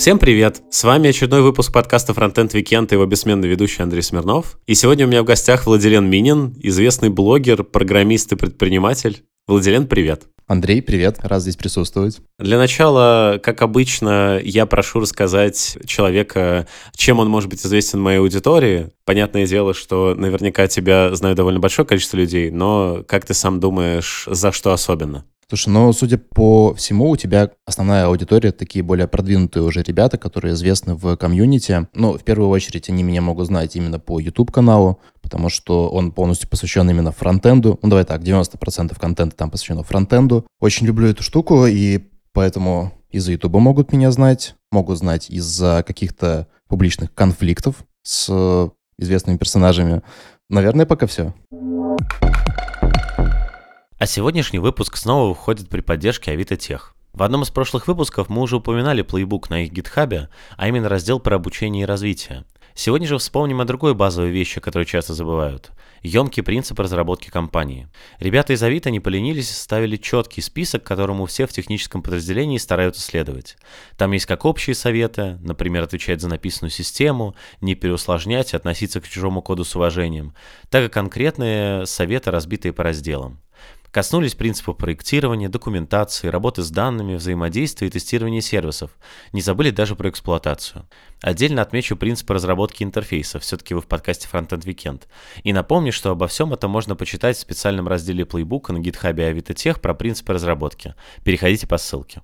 Всем привет! С вами очередной выпуск подкаста Frontend Weekend и его бессменный ведущий Андрей Смирнов. И сегодня у меня в гостях Владилен Минин, известный блогер, программист и предприниматель. Владилен, привет! Андрей, привет, рад здесь присутствовать. Для начала, как обычно, я прошу рассказать человека, чем он может быть известен моей аудитории. Понятное дело, что наверняка тебя знает довольно большое количество людей, но как ты сам думаешь, за что особенно? Слушай, ну, судя по всему, у тебя основная аудитория такие более продвинутые уже ребята, которые известны в комьюнити. Ну, в первую очередь, они меня могут знать именно по YouTube-каналу, потому что он полностью посвящен именно фронтенду. Ну, давай так, 90% контента там посвящено фронтенду. Очень люблю эту штуку, и поэтому из-за YouTube могут меня знать, могут знать из-за каких-то публичных конфликтов с известными персонажами. Наверное, пока все. А сегодняшний выпуск снова выходит при поддержке Авито Тех. В одном из прошлых выпусков мы уже упоминали плейбук на их гитхабе, а именно раздел про обучение и развитие. Сегодня же вспомним о другой базовой вещи, которую часто забывают. Емкий принцип разработки компании. Ребята из Авито не поленились и составили четкий список, которому все в техническом подразделении стараются следовать. Там есть как общие советы, например, отвечать за написанную систему, не переусложнять, относиться к чужому коду с уважением, так и конкретные советы, разбитые по разделам. Коснулись принципов проектирования, документации, работы с данными, взаимодействия и тестирования сервисов. Не забыли даже про эксплуатацию. Отдельно отмечу принципы разработки интерфейса, все-таки вы в подкасте Frontend Weekend. И напомню, что обо всем этом можно почитать в специальном разделе плейбука на гитхабе Авито про принципы разработки. Переходите по ссылке.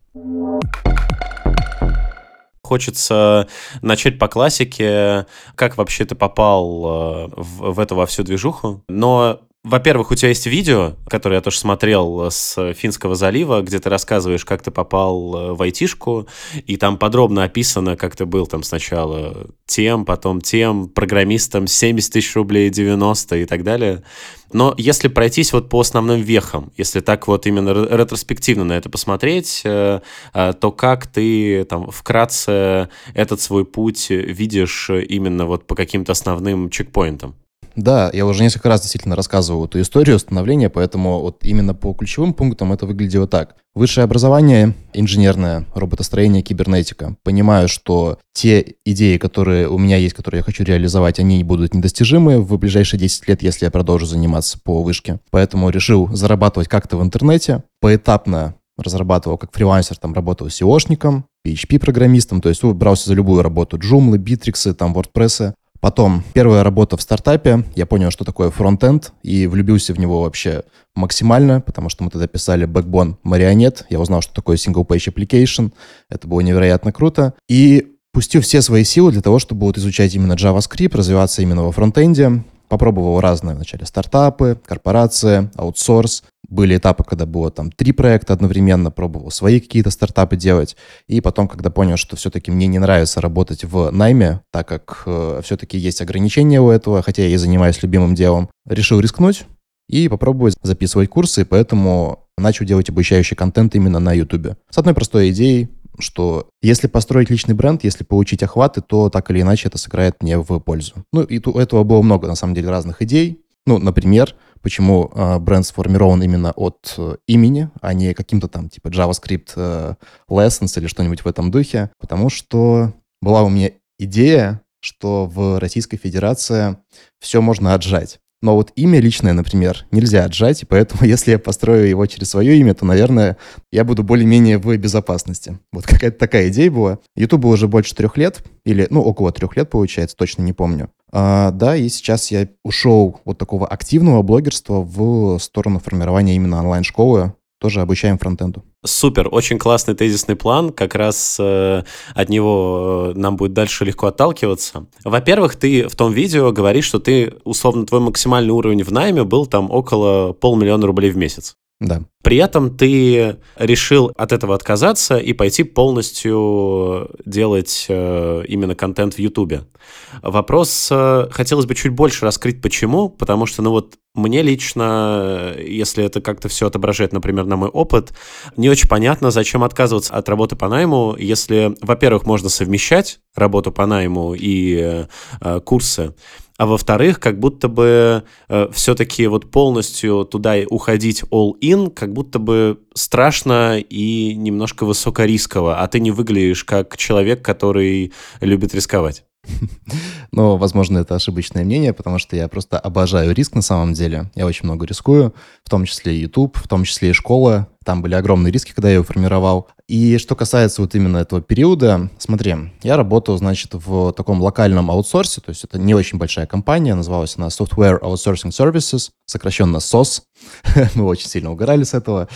Хочется начать по классике, как вообще ты попал э, в, в эту во всю движуху. Но во-первых, у тебя есть видео, которое я тоже смотрел с Финского залива, где ты рассказываешь, как ты попал э, в айтишку, и там подробно описано, как ты был там сначала тем, потом тем, программистом 70 тысяч рублей, 90 и так далее. Но если пройтись вот по основным вехам, если так вот именно ретроспективно на это посмотреть, э, э, то как ты там вкратце этот свой путь видишь именно вот по каким-то основным чекпоинтам? Да, я уже несколько раз действительно рассказывал эту историю становления, поэтому вот именно по ключевым пунктам это выглядело так. Высшее образование, инженерное, роботостроение, кибернетика. Понимаю, что те идеи, которые у меня есть, которые я хочу реализовать, они будут недостижимы в ближайшие 10 лет, если я продолжу заниматься по вышке. Поэтому решил зарабатывать как-то в интернете, поэтапно разрабатывал как фрилансер, там работал SEOшником, PHP-программистом, то есть брался за любую работу, Joomla, Bittrex, там WordPress, Потом первая работа в стартапе, я понял, что такое фронтенд, и влюбился в него вообще максимально, потому что мы тогда писали Backbone Marionette, я узнал, что такое Single Page Application, это было невероятно круто, и пустил все свои силы для того, чтобы вот изучать именно JavaScript, развиваться именно во фронтенде, Попробовал разные вначале стартапы, корпорации, аутсорс. Были этапы, когда было там три проекта одновременно, пробовал свои какие-то стартапы делать. И потом, когда понял, что все-таки мне не нравится работать в найме, так как э, все-таки есть ограничения у этого, хотя я и занимаюсь любимым делом, решил рискнуть и попробовать записывать курсы, поэтому начал делать обучающий контент именно на YouTube. С одной простой идеей, что если построить личный бренд, если получить охваты, то так или иначе это сыграет мне в пользу. Ну, и у этого было много, на самом деле, разных идей. Ну, например, почему э, бренд сформирован именно от э, имени, а не каким-то там типа JavaScript э, lessons или что-нибудь в этом духе. Потому что была у меня идея, что в Российской Федерации все можно отжать. Но вот имя личное, например, нельзя отжать, и поэтому если я построю его через свое имя, то, наверное, я буду более-менее в безопасности. Вот какая-то такая идея была. Ютубу уже больше трех лет, или, ну, около трех лет, получается, точно не помню. А, да, и сейчас я ушел вот такого активного блогерства в сторону формирования именно онлайн-школы, тоже обучаем фронтенду. Супер, очень классный тезисный план, как раз э, от него э, нам будет дальше легко отталкиваться. Во-первых, ты в том видео говоришь, что ты, условно, твой максимальный уровень в найме был там около полмиллиона рублей в месяц. Да. При этом ты решил от этого отказаться и пойти полностью делать э, именно контент в Ютубе. Вопрос э, хотелось бы чуть больше раскрыть, почему, потому что, ну вот, мне лично, если это как-то все отображает, например, на мой опыт, не очень понятно, зачем отказываться от работы по найму, если, во-первых, можно совмещать работу по найму и э, курсы, а во-вторых, как будто бы э, все-таки вот полностью туда уходить all-in, как будто бы страшно и немножко высокорисково, а ты не выглядишь как человек, который любит рисковать. Но, возможно, это ошибочное мнение, потому что я просто обожаю риск на самом деле. Я очень много рискую, в том числе и YouTube, в том числе и школа. Там были огромные риски, когда я его формировал. И что касается вот именно этого периода, смотри, я работал, значит, в таком локальном аутсорсе, то есть это не очень большая компания, называлась она Software Outsourcing Services, сокращенно SOS. Мы очень сильно угорали с этого.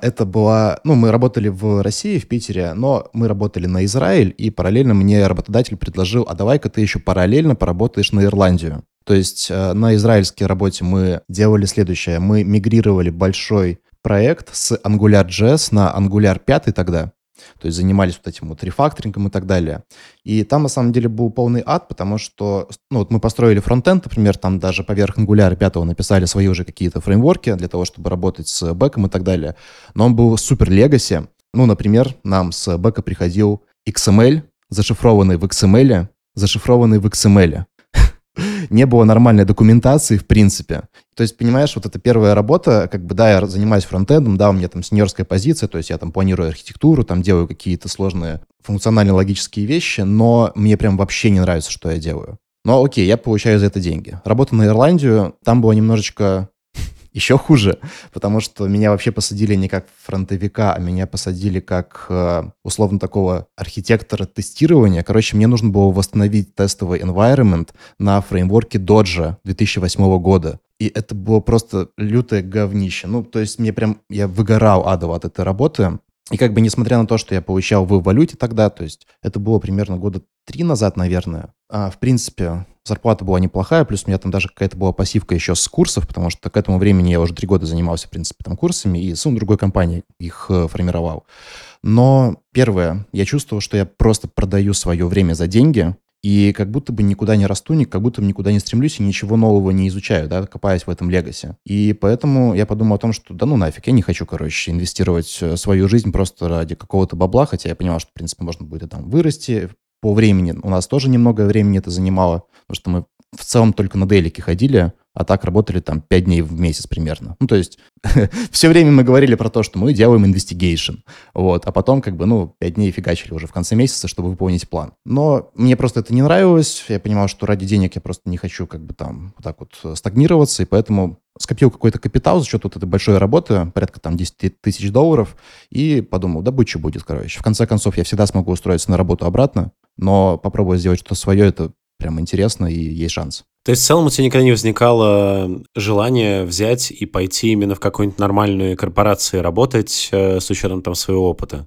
Это была... Ну, мы работали в России, в Питере, но мы работали на Израиль, и параллельно мне работодатель предложил, а давай-ка ты еще параллельно поработаешь на Ирландию. То есть э, на израильской работе мы делали следующее. Мы мигрировали большой проект с AngularJS на Angular 5 тогда. То есть занимались вот этим вот рефакторингом и так далее. И там на самом деле был полный ад, потому что ну, вот мы построили фронтенд, например, там даже поверх Angular 5 написали свои уже какие-то фреймворки для того, чтобы работать с бэком и так далее. Но он был супер легаси. Ну, например, нам с бэка приходил XML, зашифрованный в XML, зашифрованный в XML не было нормальной документации, в принципе. То есть, понимаешь, вот эта первая работа, как бы, да, я занимаюсь фронтендом, да, у меня там сеньорская позиция, то есть я там планирую архитектуру, там делаю какие-то сложные функционально-логические вещи, но мне прям вообще не нравится, что я делаю. Но окей, я получаю за это деньги. Работа на Ирландию, там было немножечко еще хуже, потому что меня вообще посадили не как фронтовика, а меня посадили как э, условно такого архитектора тестирования. Короче, мне нужно было восстановить тестовый environment на фреймворке Dodge 2008 года. И это было просто лютое говнище. Ну, то есть мне прям, я выгорал адово от этой работы. И как бы несмотря на то, что я получал в валюте тогда, то есть это было примерно года три назад, наверное, а, в принципе, зарплата была неплохая, плюс у меня там даже какая-то была пассивка еще с курсов, потому что к этому времени я уже три года занимался, в принципе, там курсами, и с другой компании их э, формировал. Но первое, я чувствовал, что я просто продаю свое время за деньги, и как будто бы никуда не расту, как будто бы никуда не стремлюсь и ничего нового не изучаю, да, копаясь в этом легасе. И поэтому я подумал о том, что да ну нафиг, я не хочу, короче, инвестировать э, свою жизнь просто ради какого-то бабла, хотя я понимал, что, в принципе, можно будет и там вырасти по времени. У нас тоже немного времени это занимало, потому что мы в целом только на делике ходили, а так работали там 5 дней в месяц примерно. Ну, то есть все время мы говорили про то, что мы делаем investigation, вот, а потом как бы, ну, 5 дней фигачили уже в конце месяца, чтобы выполнить план. Но мне просто это не нравилось, я понимал, что ради денег я просто не хочу как бы там вот так вот стагнироваться, и поэтому скопил какой-то капитал за счет вот этой большой работы, порядка там 10 тысяч долларов, и подумал, да будь что будет, короче. В конце концов, я всегда смогу устроиться на работу обратно, но попробовать сделать что-то свое, это прям интересно и есть шанс. То есть в целом у тебя никогда не возникало желания взять и пойти именно в какую-нибудь нормальную корпорацию работать э, с учетом там своего опыта?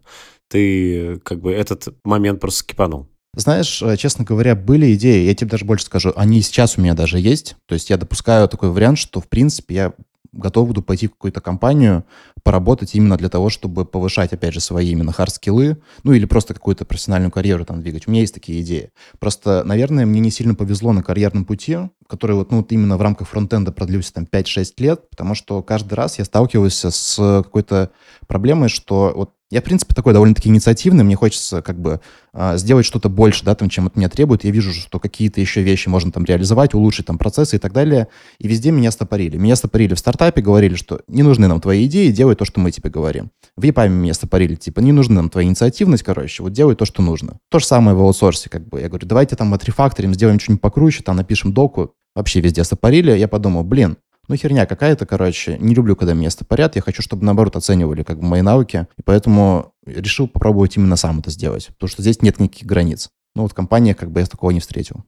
Ты как бы этот момент просто скипанул? Знаешь, э, честно говоря, были идеи, я тебе даже больше скажу, они сейчас у меня даже есть. То есть я допускаю такой вариант, что, в принципе, я готов буду пойти в какую-то компанию, поработать именно для того, чтобы повышать, опять же, свои именно хард-скиллы, ну или просто какую-то профессиональную карьеру там двигать. У меня есть такие идеи. Просто, наверное, мне не сильно повезло на карьерном пути, который вот, ну, вот именно в рамках фронтенда продлился там 5-6 лет, потому что каждый раз я сталкивался с какой-то проблемой, что вот я, в принципе, такой довольно-таки инициативный, мне хочется как бы э, сделать что-то больше, да, там, чем от меня требуют. Я вижу, что какие-то еще вещи можно там реализовать, улучшить там процессы и так далее. И везде меня стопорили. Меня стопорили в стартапе, говорили, что не нужны нам твои идеи, делай то, что мы тебе говорим. В EPAM меня стопорили, типа, не нужна нам твоя инициативность, короче, вот делай то, что нужно. То же самое в аутсорсе, как бы. Я говорю, давайте там отрефакторим, сделаем что-нибудь покруче, там напишем доку. Вообще везде стопорили. Я подумал, блин, ну, херня какая-то, короче. Не люблю, когда место парят. Я хочу, чтобы, наоборот, оценивали как бы мои навыки. И поэтому решил попробовать именно сам это сделать. Потому что здесь нет никаких границ. Ну, вот в компаниях как бы я такого не встретил.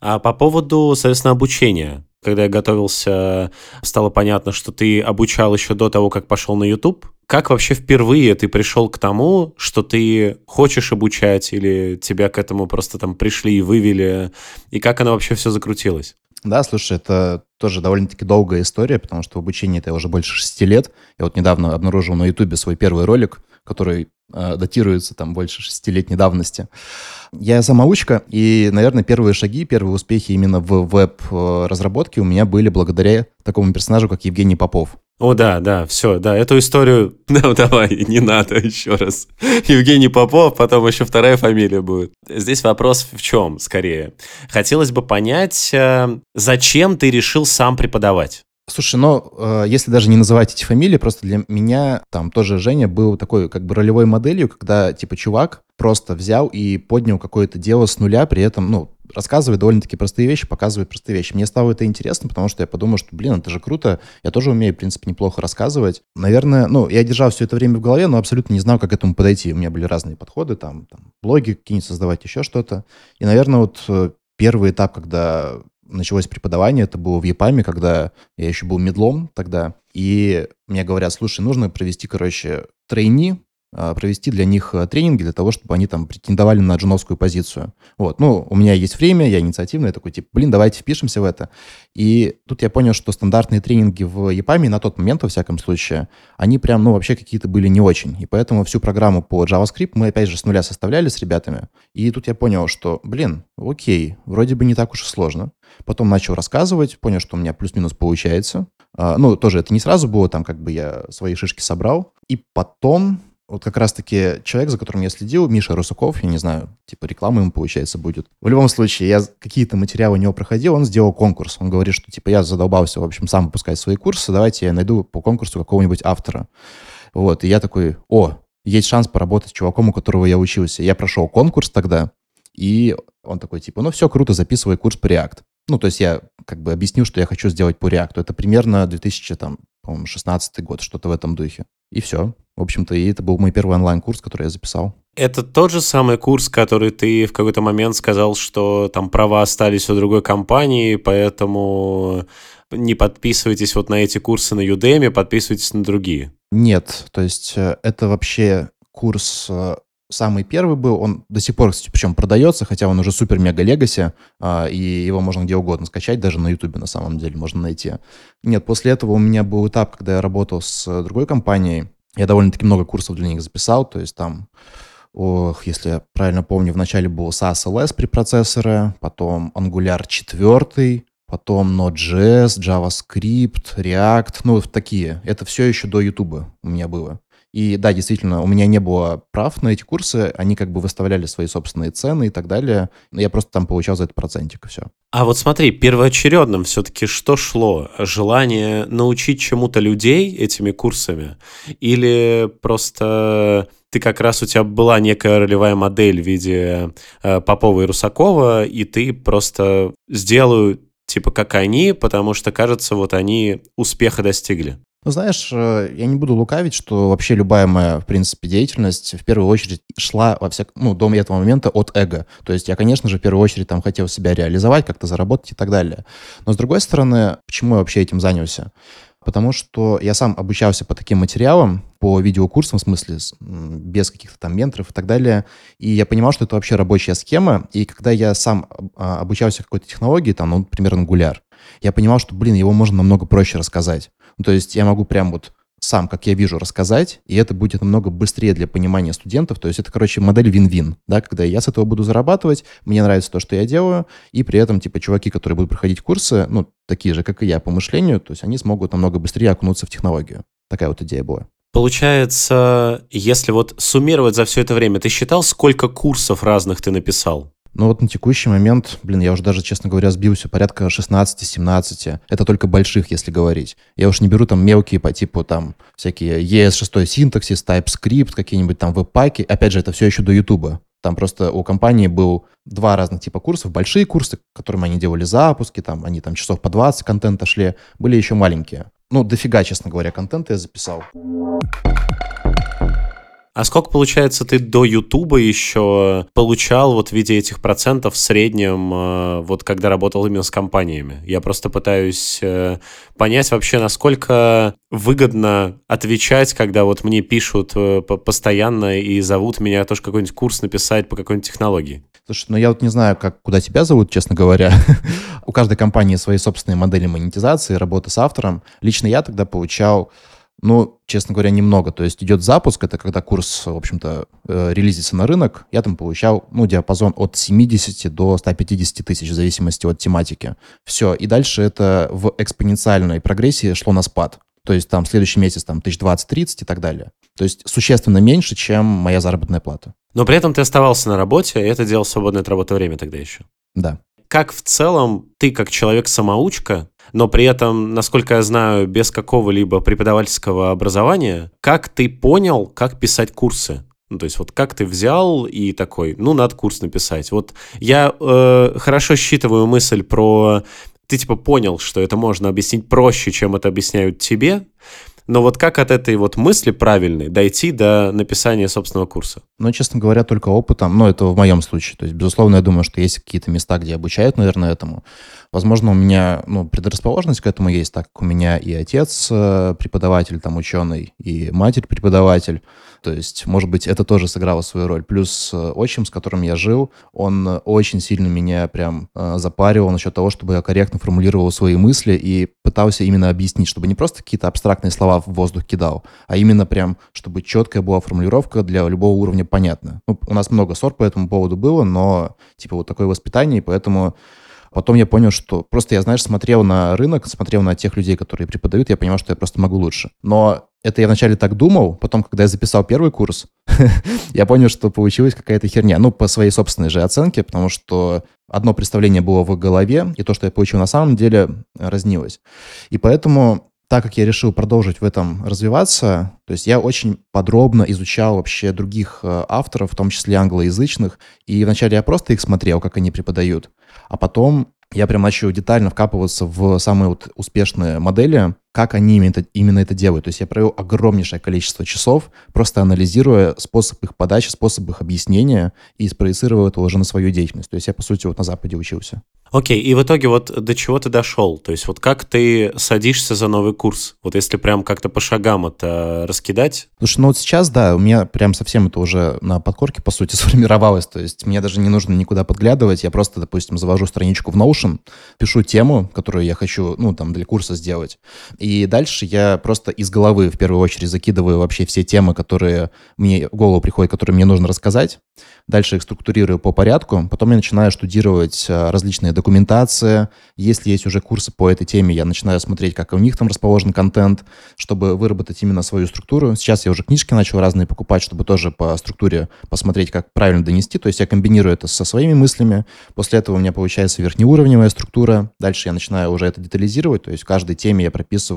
А по поводу, соответственно, обучения. Когда я готовился, стало понятно, что ты обучал еще до того, как пошел на YouTube. Как вообще впервые ты пришел к тому, что ты хочешь обучать, или тебя к этому просто там пришли и вывели, и как оно вообще все закрутилось? Да, слушай, это тоже довольно-таки долгая история, потому что в обучении это уже больше шести лет. Я вот недавно обнаружил на Ютубе свой первый ролик, который э, датируется там больше шестилетней давности. Я самоучка, и, наверное, первые шаги, первые успехи именно в веб-разработке у меня были благодаря такому персонажу, как Евгений Попов. О, да, да, все, да, эту историю, ну, давай, не надо еще раз. Евгений Попов, потом еще вторая фамилия будет. Здесь вопрос в чем, скорее. Хотелось бы понять, э, зачем ты решил сам преподавать? Слушай, ну, э, если даже не называть эти фамилии, просто для меня там тоже Женя был такой как бы ролевой моделью, когда типа чувак просто взял и поднял какое-то дело с нуля, при этом, ну, рассказывает довольно-таки простые вещи, показывает простые вещи. Мне стало это интересно, потому что я подумал, что, блин, это же круто, я тоже умею, в принципе, неплохо рассказывать. Наверное, ну, я держал все это время в голове, но абсолютно не знал, как к этому подойти. У меня были разные подходы, там, там блоги какие-нибудь создавать, еще что-то. И, наверное, вот э, первый этап, когда началось преподавание, это было в ЕПАМе, когда я еще был медлом тогда, и мне говорят, слушай, нужно провести, короче, трейни, а, провести для них э, тренинги для того, чтобы они там претендовали на джуновскую позицию. Вот, ну, у меня есть время, я инициативный, я такой, типа, блин, давайте впишемся в это. И тут я понял, что стандартные тренинги в ЕПАМе на тот момент, во всяком случае, они прям, ну, вообще какие-то были не очень. И поэтому всю программу по JavaScript мы, опять же, с нуля составляли с ребятами. И тут я понял, что, блин, окей, вроде бы не так уж и сложно. Потом начал рассказывать, понял, что у меня плюс-минус получается. А, ну, тоже это не сразу было, там как бы я свои шишки собрал. И потом вот как раз-таки человек, за которым я следил, Миша Русаков, я не знаю, типа реклама ему, получается, будет. В любом случае, я какие-то материалы у него проходил, он сделал конкурс. Он говорит, что, типа, я задолбался, в общем, сам выпускать свои курсы, давайте я найду по конкурсу какого-нибудь автора. Вот, и я такой, о, есть шанс поработать с чуваком, у которого я учился. Я прошел конкурс тогда, и он такой, типа, ну все, круто, записывай курс по React. Ну, то есть я как бы объяснил, что я хочу сделать по React. Это примерно 2016 год, что-то в этом духе. И все. В общем-то, и это был мой первый онлайн-курс, который я записал. Это тот же самый курс, который ты в какой-то момент сказал, что там права остались у другой компании, поэтому не подписывайтесь вот на эти курсы на Udemy, подписывайтесь на другие. Нет, то есть э, это вообще курс э, самый первый был, он до сих пор, причем продается, хотя он уже супер-мега легаси, а, и его можно где угодно скачать, даже на Ютубе на самом деле можно найти. Нет, после этого у меня был этап, когда я работал с другой компанией, я довольно-таки много курсов для них записал, то есть там, ох, если я правильно помню, вначале был SAS LS препроцессоры, потом Angular 4, потом Node.js, JavaScript, React, ну, вот такие. Это все еще до YouTube у меня было. И да, действительно, у меня не было прав на эти курсы, они как бы выставляли свои собственные цены и так далее. Я просто там получал за это процентик, и все. А вот смотри, первоочередным все-таки что шло? Желание научить чему-то людей этими курсами? Или просто ты как раз у тебя была некая ролевая модель в виде э, Попова и Русакова, и ты просто сделаю типа как они, потому что, кажется, вот они успеха достигли. Ну, знаешь, э, я не буду лукавить, что вообще любая моя, в принципе, деятельность в первую очередь шла во всяк... ну, до этого момента от эго. То есть я, конечно же, в первую очередь там хотел себя реализовать, как-то заработать и так далее. Но, с другой стороны, почему я вообще этим занялся? Потому что я сам обучался по таким материалам, по видеокурсам, в смысле, без каких-то там менторов и так далее. И я понимал, что это вообще рабочая схема. И когда я сам а, обучался какой-то технологии, там, ну, например, Angular, я понимал, что, блин, его можно намного проще рассказать. Ну, то есть я могу прям вот сам, как я вижу, рассказать, и это будет намного быстрее для понимания студентов. То есть это, короче, модель вин-вин, да, когда я с этого буду зарабатывать, мне нравится то, что я делаю, и при этом, типа, чуваки, которые будут проходить курсы, ну, такие же, как и я по мышлению, то есть они смогут намного быстрее окунуться в технологию. Такая вот идея была. Получается, если вот суммировать за все это время, ты считал, сколько курсов разных ты написал? Ну вот на текущий момент, блин, я уже даже, честно говоря, сбился порядка 16-17. Это только больших, если говорить. Я уж не беру там мелкие по типу там всякие ES6 синтаксис, TypeScript, какие-нибудь там веб-паки. Опять же, это все еще до Ютуба. Там просто у компании был два разных типа курсов. Большие курсы, которыми они делали запуски, там они там часов по 20 контента шли. Были еще маленькие. Ну, дофига, честно говоря, контента я записал. А сколько, получается, ты до Ютуба еще получал вот в виде этих процентов в среднем, э, вот когда работал именно с компаниями? Я просто пытаюсь э, понять вообще, насколько выгодно отвечать, когда вот мне пишут э, постоянно и зовут меня тоже какой-нибудь курс написать по какой-нибудь технологии. Слушай, ну я вот не знаю, как, куда тебя зовут, честно говоря. У каждой компании свои собственные модели монетизации, работы с автором. Лично я тогда получал ну, честно говоря, немного. То есть идет запуск, это когда курс, в общем-то, э, релизится на рынок. Я там получал, ну, диапазон от 70 до 150 тысяч, в зависимости от тематики. Все. И дальше это в экспоненциальной прогрессии шло на спад. То есть там следующий месяц там 1020-30 и так далее. То есть существенно меньше, чем моя заработная плата. Но при этом ты оставался на работе, и это делал свободное от работы время тогда еще. Да. Как в целом ты, как человек-самоучка, но при этом, насколько я знаю, без какого-либо преподавательского образования, как ты понял, как писать курсы? Ну, то есть вот как ты взял и такой, ну, надо курс написать. Вот я э, хорошо считываю мысль про... Ты типа понял, что это можно объяснить проще, чем это объясняют тебе, но вот как от этой вот мысли правильной дойти до написания собственного курса? Ну, честно говоря, только опытом. Ну, это в моем случае. То есть, безусловно, я думаю, что есть какие-то места, где обучают, наверное, этому. Возможно, у меня ну, предрасположенность к этому есть, так как у меня и отец э, преподаватель, там, ученый, и матерь преподаватель. То есть, может быть, это тоже сыграло свою роль. Плюс э, отчим, с которым я жил, он э, очень сильно меня прям э, запаривал насчет того, чтобы я корректно формулировал свои мысли и пытался именно объяснить, чтобы не просто какие-то абстрактные слова в воздух кидал, а именно прям, чтобы четкая была формулировка для любого уровня понятна. Ну, у нас много ссор по этому поводу было, но типа вот такое воспитание, и поэтому Потом я понял, что просто я, знаешь, смотрел на рынок, смотрел на тех людей, которые преподают, я понимал, что я просто могу лучше. Но это я вначале так думал, потом, когда я записал первый курс, я понял, что получилась какая-то херня. Ну, по своей собственной же оценке, потому что одно представление было в голове, и то, что я получил на самом деле, разнилось. И поэтому так как я решил продолжить в этом развиваться, то есть я очень подробно изучал вообще других э, авторов, в том числе англоязычных, и вначале я просто их смотрел, как они преподают, а потом я прям начал детально вкапываться в самые вот успешные модели, как они именно это, именно это делают. То есть я провел огромнейшее количество часов, просто анализируя способ их подачи, способ их объяснения и спроецировал это уже на свою деятельность. То есть я, по сути, вот на Западе учился. Окей, okay, и в итоге вот до чего ты дошел? То есть вот как ты садишься за новый курс? Вот если прям как-то по шагам это раскидать? Слушай, ну вот сейчас, да, у меня прям совсем это уже на подкорке, по сути, сформировалось. То есть мне даже не нужно никуда подглядывать. Я просто, допустим, завожу страничку в Notion, пишу тему, которую я хочу, ну, там, для курса сделать. И дальше я просто из головы в первую очередь закидываю вообще все темы, которые мне в голову приходят, которые мне нужно рассказать. Дальше их структурирую по порядку. Потом я начинаю штудировать а, различные документации. Если есть уже курсы по этой теме, я начинаю смотреть, как у них там расположен контент, чтобы выработать именно свою структуру. Сейчас я уже книжки начал разные покупать, чтобы тоже по структуре посмотреть, как правильно донести. То есть я комбинирую это со своими мыслями. После этого у меня получается верхнеуровневая структура. Дальше я начинаю уже это детализировать. То есть в каждой теме я прописываю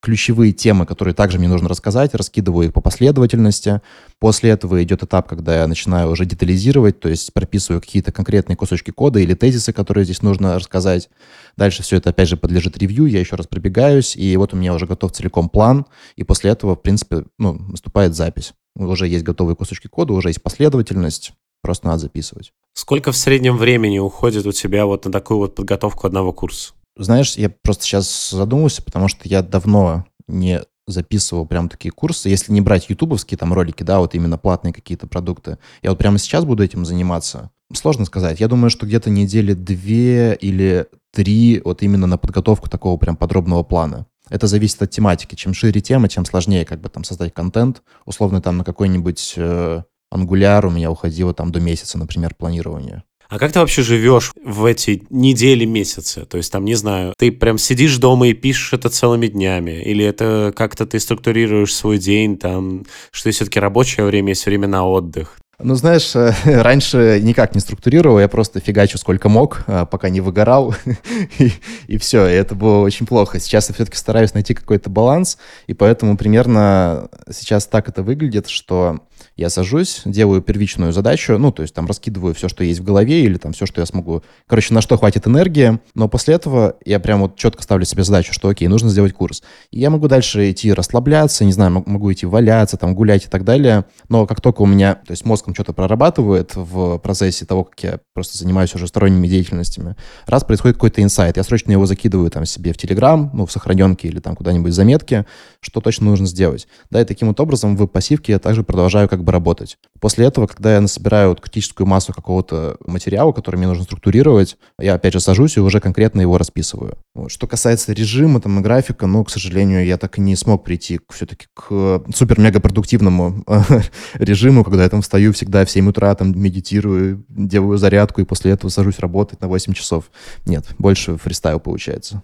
ключевые темы, которые также мне нужно рассказать, раскидываю их по последовательности. После этого идет этап, когда я начинаю уже детализировать, то есть прописываю какие-то конкретные кусочки кода или тезисы, которые здесь нужно рассказать. Дальше все это, опять же, подлежит ревью, я еще раз пробегаюсь, и вот у меня уже готов целиком план, и после этого, в принципе, ну, наступает запись. Уже есть готовые кусочки кода, уже есть последовательность, просто надо записывать. Сколько в среднем времени уходит у тебя вот на такую вот подготовку одного курса? Знаешь, я просто сейчас задумался, потому что я давно не записывал прям такие курсы, если не брать ютубовские там ролики, да, вот именно платные какие-то продукты. Я вот прямо сейчас буду этим заниматься. Сложно сказать. Я думаю, что где-то недели две или три вот именно на подготовку такого прям подробного плана. Это зависит от тематики. Чем шире тема, тем сложнее как бы там создать контент. Условно там на какой-нибудь э, у меня уходило там до месяца, например, планирования. А как ты вообще живешь в эти недели, месяцы? То есть там, не знаю, ты прям сидишь дома и пишешь это целыми днями? Или это как-то ты структурируешь свой день, там, что есть все-таки рабочее время, есть время на отдых? Ну, знаешь, э, раньше никак не структурировал, я просто фигачу сколько мог, э, пока не выгорал, и, и все, и это было очень плохо. Сейчас я все-таки стараюсь найти какой-то баланс, и поэтому примерно сейчас так это выглядит, что я сажусь, делаю первичную задачу, ну, то есть там раскидываю все, что есть в голове, или там все, что я смогу, короче, на что хватит энергии, но после этого я прям вот четко ставлю себе задачу, что окей, нужно сделать курс. И я могу дальше идти расслабляться, не знаю, могу идти валяться, там, гулять и так далее, но как только у меня, то есть мозгом что-то прорабатывает в процессе того, как я просто занимаюсь уже сторонними деятельностями, раз происходит какой-то инсайт, я срочно его закидываю там себе в Телеграм, ну, в сохраненке или там куда-нибудь в заметке, что точно нужно сделать. Да, и таким вот образом в пассивке я также продолжаю как бы работать. После этого, когда я насобираю вот критическую массу какого-то материала, который мне нужно структурировать, я опять же сажусь и уже конкретно его расписываю. Вот. Что касается режима там и графика, ну, к сожалению, я так и не смог прийти все-таки к супер-мега-продуктивному режиму, когда я там встаю всегда в 7 утра, там медитирую, делаю зарядку и после этого сажусь работать на 8 часов. Нет, больше фристайл получается.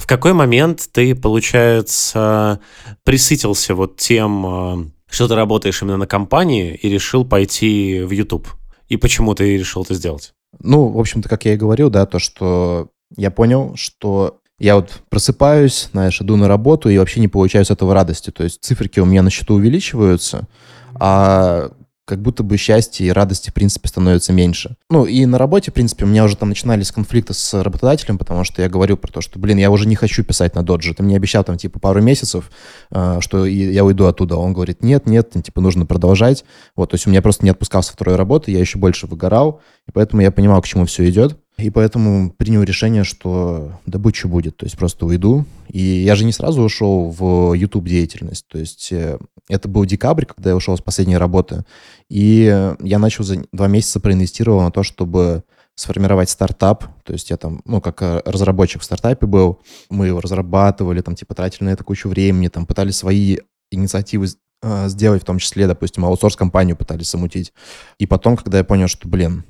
В какой момент ты, получается, присытился вот тем, э, что ты работаешь именно на компании и решил пойти в YouTube? И почему ты решил это сделать? Ну, в общем-то, как я и говорил, да, то, что я понял, что я вот просыпаюсь, знаешь, иду на работу и вообще не получаю с этого радости. То есть циферки у меня на счету увеличиваются, а как будто бы счастья и радости, в принципе, становится меньше. Ну, и на работе, в принципе, у меня уже там начинались конфликты с работодателем, потому что я говорю про то, что, блин, я уже не хочу писать на доджи. Ты мне обещал там, типа, пару месяцев, э, что я уйду оттуда. Он говорит, нет, нет, типа, нужно продолжать. Вот, то есть у меня просто не отпускался второй работы, я еще больше выгорал, и поэтому я понимал, к чему все идет. И поэтому принял решение, что да будь будет, то есть просто уйду. И я же не сразу ушел в YouTube деятельность, то есть э, это был декабрь, когда я ушел с последней работы, и я начал за два месяца проинвестировал на то, чтобы сформировать стартап, то есть я там, ну, как э, разработчик в стартапе был, мы его разрабатывали, там, типа, тратили на это кучу времени, там, пытались свои инициативы э, сделать, в том числе, допустим, аутсорс-компанию пытались замутить. И потом, когда я понял, что, блин,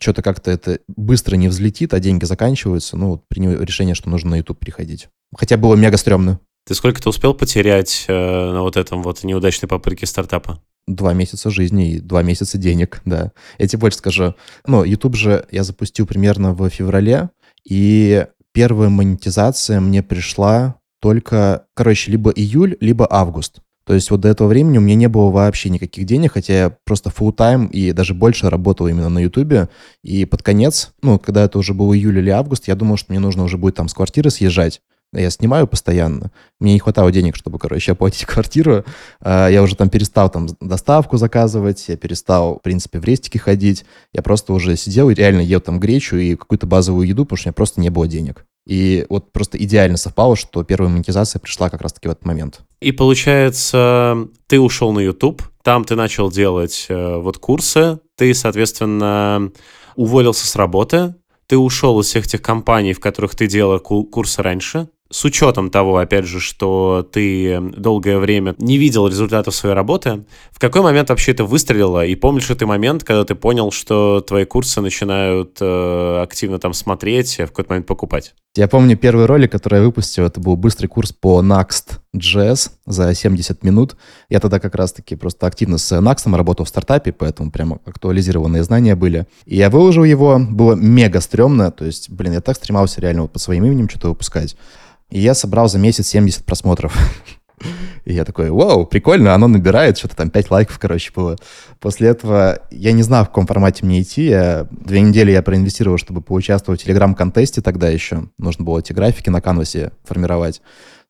что-то как-то это быстро не взлетит, а деньги заканчиваются, ну, вот принял решение, что нужно на YouTube переходить. Хотя было мега стрёмно. Ты сколько ты успел потерять э, на вот этом вот неудачной попытке стартапа? Два месяца жизни и два месяца денег, да. Я тебе больше скажу. Ну, YouTube же я запустил примерно в феврале, и первая монетизация мне пришла только, короче, либо июль, либо август. То есть вот до этого времени у меня не было вообще никаких денег, хотя я просто full time и даже больше работал именно на Ютубе. И под конец, ну, когда это уже был июль или август, я думал, что мне нужно уже будет там с квартиры съезжать. Я снимаю постоянно. Мне не хватало денег, чтобы, короче, оплатить квартиру. А, я уже там перестал там доставку заказывать, я перестал, в принципе, в рестике ходить. Я просто уже сидел и реально ел там гречу и какую-то базовую еду, потому что у меня просто не было денег. И вот просто идеально совпало, что первая монетизация пришла как раз-таки в этот момент. И получается, ты ушел на YouTube, там ты начал делать э, вот курсы, ты, соответственно, уволился с работы, ты ушел из всех тех компаний, в которых ты делал курсы раньше, с учетом того, опять же, что ты долгое время не видел результатов своей работы, в какой момент вообще это выстрелило? И помнишь ли ты момент, когда ты понял, что твои курсы начинают э, активно там смотреть, а в какой-то момент покупать? Я помню первый ролик, который я выпустил, это был быстрый курс по Next.js за 70 минут. Я тогда как раз-таки просто активно с Next работал в стартапе, поэтому прямо актуализированные знания были. И я выложил его, было мега стрёмно, то есть, блин, я так стремался реально вот по своим именем что-то выпускать. И я собрал за месяц 70 просмотров. И я такой, вау, прикольно, оно набирает, что-то там 5 лайков, короче, было. После этого я не знал, в каком формате мне идти. Я, две недели я проинвестировал, чтобы поучаствовать в телеграм-контесте тогда еще. Нужно было эти графики на канвасе формировать.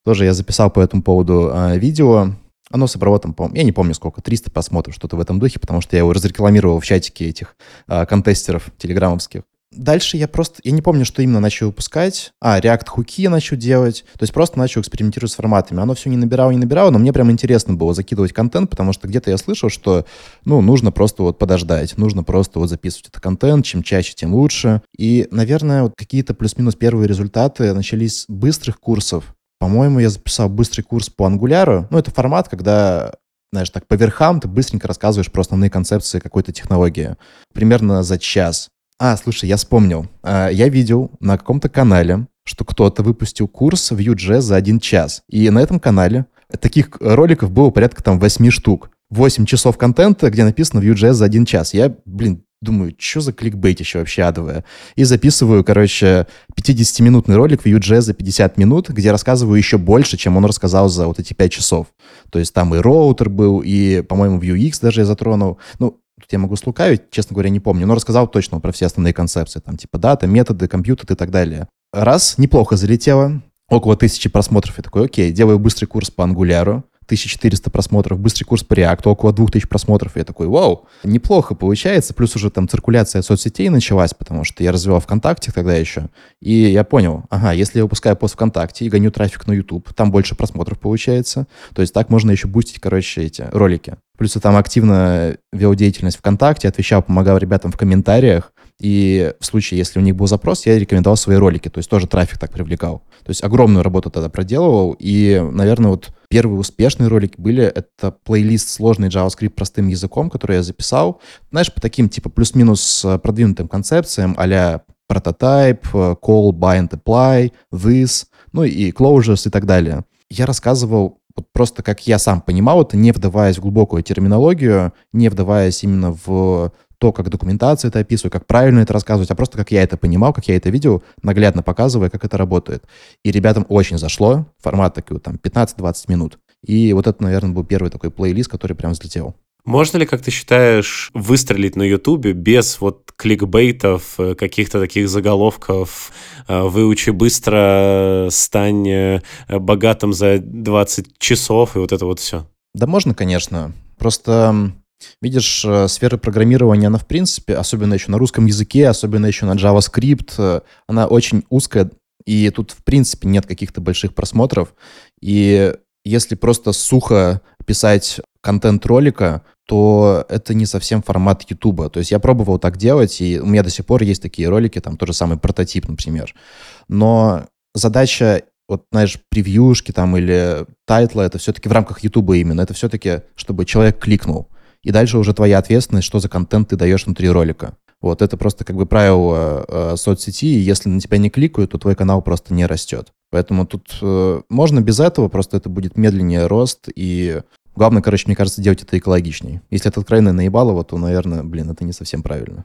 Тоже я записал по этому поводу э, видео. Оно собрало там, я не помню сколько, 300 просмотров, что-то в этом духе, потому что я его разрекламировал в чатике этих э, контестеров телеграммовских. Дальше я просто, я не помню, что именно начал выпускать. А, React хуки я начал делать. То есть просто начал экспериментировать с форматами. Оно все не набирало, не набирало, но мне прям интересно было закидывать контент, потому что где-то я слышал, что, ну, нужно просто вот подождать, нужно просто вот записывать этот контент, чем чаще, тем лучше. И, наверное, вот какие-то плюс-минус первые результаты начались с быстрых курсов. По-моему, я записал быстрый курс по ангуляру. Ну, это формат, когда знаешь, так по верхам ты быстренько рассказываешь про основные концепции какой-то технологии. Примерно за час. А, слушай, я вспомнил. А, я видел на каком-то канале, что кто-то выпустил курс в Vue.js за один час. И на этом канале таких роликов было порядка там 8 штук. 8 часов контента, где написано Vue.js за один час. Я, блин, думаю, что за кликбейт еще вообще адовое. И записываю, короче, 50-минутный ролик в Vue.js за 50 минут, где рассказываю еще больше, чем он рассказал за вот эти 5 часов. То есть там и роутер был, и, по-моему, Vuex даже я затронул. Ну, тут я могу слукавить, честно говоря, не помню, но рассказал точно про все основные концепции, там типа дата, методы, компьютер и так далее. Раз, неплохо залетело, около тысячи просмотров. Я такой, окей, делаю быстрый курс по ангуляру, 1400 просмотров, быстрый курс по React, около 2000 просмотров. Я такой, вау, неплохо получается. Плюс уже там циркуляция соцсетей началась, потому что я развивал ВКонтакте тогда еще. И я понял, ага, если я выпускаю пост ВКонтакте и гоню трафик на YouTube, там больше просмотров получается. То есть так можно еще бустить, короче, эти ролики. Плюс я там активно вел деятельность ВКонтакте, отвечал, помогал ребятам в комментариях. И в случае, если у них был запрос, я рекомендовал свои ролики, то есть тоже трафик так привлекал. То есть огромную работу тогда проделывал, и, наверное, вот первые успешные ролики были, это плейлист сложный JavaScript простым языком, который я записал, знаешь, по таким, типа, плюс-минус э, продвинутым концепциям, а-ля прототип, э, call, bind, apply, this, ну и closures и так далее. Я рассказывал вот просто как я сам понимал это, не вдаваясь в глубокую терминологию, не вдаваясь именно в то, как документация это описываю, как правильно это рассказывать, а просто как я это понимал, как я это видел, наглядно показывая, как это работает. И ребятам очень зашло, формат такой там 15-20 минут. И вот это, наверное, был первый такой плейлист, который прям взлетел. Можно ли, как ты считаешь, выстрелить на Ютубе без вот кликбейтов, э, каких-то таких заголовков э, «выучи быстро, стань э, богатым за 20 часов» и вот это вот все? Да можно, конечно. Просто Видишь, э, сфера программирования, она в принципе, особенно еще на русском языке, особенно еще на JavaScript, э, она очень узкая, и тут в принципе нет каких-то больших просмотров. И если просто сухо писать контент ролика, то это не совсем формат Ютуба. То есть я пробовал так делать, и у меня до сих пор есть такие ролики, там тот же самый прототип, например. Но задача вот, знаешь, превьюшки там или тайтла, это все-таки в рамках Ютуба именно. Это все-таки, чтобы человек кликнул. И дальше уже твоя ответственность, что за контент ты даешь внутри ролика. Вот, это просто как бы правило э, соцсети, и если на тебя не кликают, то твой канал просто не растет. Поэтому тут э, можно без этого, просто это будет медленнее рост, и главное, короче, мне кажется, делать это экологичней. Если это откровенно наебалово, то, наверное, блин, это не совсем правильно.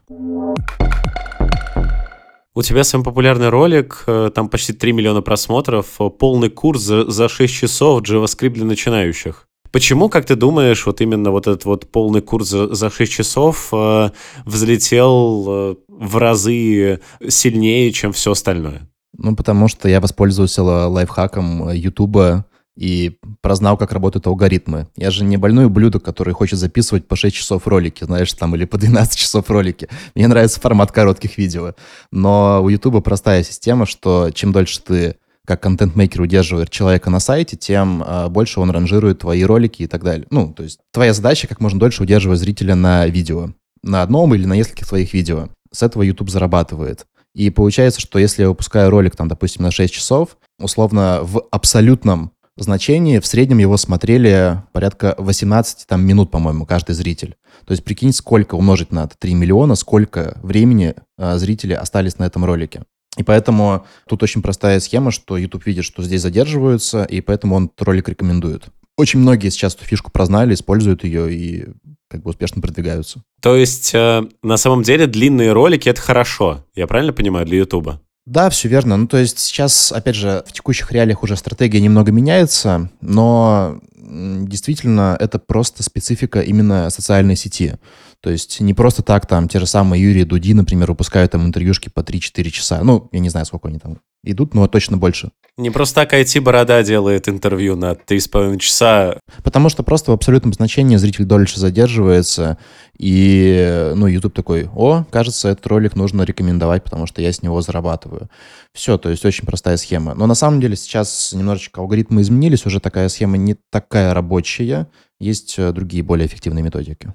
У тебя самый популярный ролик, э, там почти 3 миллиона просмотров, э, полный курс за, за 6 часов JavaScript для начинающих. Почему, как ты думаешь, вот именно вот этот вот полный курс за, за 6 часов э, взлетел э, в разы сильнее, чем все остальное? Ну, потому что я воспользовался лайфхаком Ютуба и прознал, как работают алгоритмы. Я же не больной ублюдок, который хочет записывать по 6 часов ролики, знаешь, там, или по 12 часов ролики. Мне нравится формат коротких видео. Но у Ютуба простая система, что чем дольше ты как контент-мейкер удерживает человека на сайте, тем э, больше он ранжирует твои ролики и так далее. Ну, то есть твоя задача как можно дольше удерживать зрителя на видео. На одном или на нескольких твоих видео. С этого YouTube зарабатывает. И получается, что если я выпускаю ролик, там, допустим, на 6 часов, условно, в абсолютном значении в среднем его смотрели порядка 18 там, минут, по-моему, каждый зритель. То есть прикинь, сколько умножить на 3 миллиона, сколько времени э, зрители остались на этом ролике. И поэтому тут очень простая схема, что YouTube видит, что здесь задерживаются, и поэтому он этот ролик рекомендует. Очень многие сейчас эту фишку прознали, используют ее и как бы успешно продвигаются. То есть э, на самом деле длинные ролики это хорошо, я правильно понимаю, для YouTube? Да, все верно. Ну, то есть сейчас, опять же, в текущих реалиях уже стратегия немного меняется, но действительно это просто специфика именно социальной сети. То есть не просто так там те же самые Юрий Дуди, например, выпускают там интервьюшки по 3-4 часа. Ну, я не знаю, сколько они там идут, но точно больше. Не просто так IT-борода делает интервью на 3,5 часа. Потому что просто в абсолютном значении зритель дольше задерживается, и, ну, YouTube такой, о, кажется, этот ролик нужно рекомендовать, потому что я с него зарабатываю. Все, то есть очень простая схема. Но на самом деле сейчас немножечко алгоритмы изменились, уже такая схема не такая рабочая, есть э, другие более эффективные методики.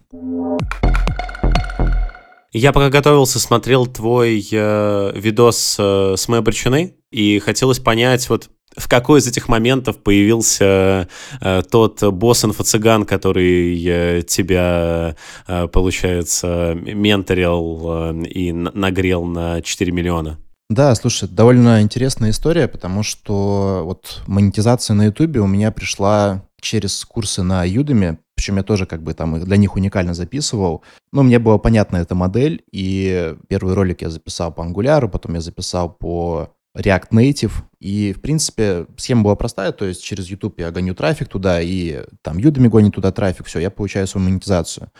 Я пока готовился, смотрел твой э, видос э, с моей причиной, и хотелось понять, вот в какой из этих моментов появился э, тот босс инфо-цыган, который э, тебя, э, получается, менторил э, и нагрел на 4 миллиона? Да, слушай, довольно интересная история, потому что вот монетизация на Ютубе у меня пришла через курсы на Udemy, причем я тоже как бы там для них уникально записывал. Но мне была понятна эта модель, и первый ролик я записал по Angular, потом я записал по React Native. И, в принципе, схема была простая, то есть через YouTube я гоню трафик туда, и там Udemy гонит туда трафик, все, я получаю свою монетизацию.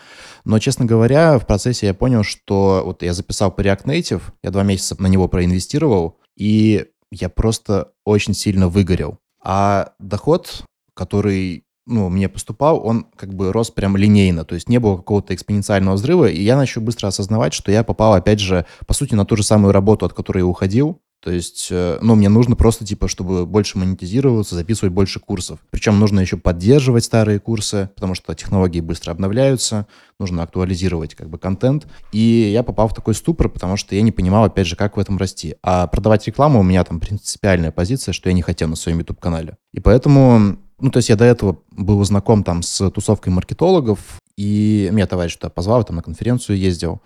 Но, честно говоря, в процессе я понял, что вот я записал по React Native, я два месяца на него проинвестировал, и я просто очень сильно выгорел. А доход, который ну, мне поступал, он как бы рос прям линейно, то есть не было какого-то экспоненциального взрыва, и я начал быстро осознавать, что я попал, опять же, по сути, на ту же самую работу, от которой я уходил, то есть, э, ну, мне нужно просто, типа, чтобы больше монетизироваться, записывать больше курсов. Причем нужно еще поддерживать старые курсы, потому что технологии быстро обновляются, нужно актуализировать, как бы, контент. И я попал в такой ступор, потому что я не понимал, опять же, как в этом расти. А продавать рекламу у меня там принципиальная позиция, что я не хотел на своем YouTube-канале. И поэтому ну, то есть я до этого был знаком там с тусовкой маркетологов, и меня товарищ туда позвал, там на конференцию ездил,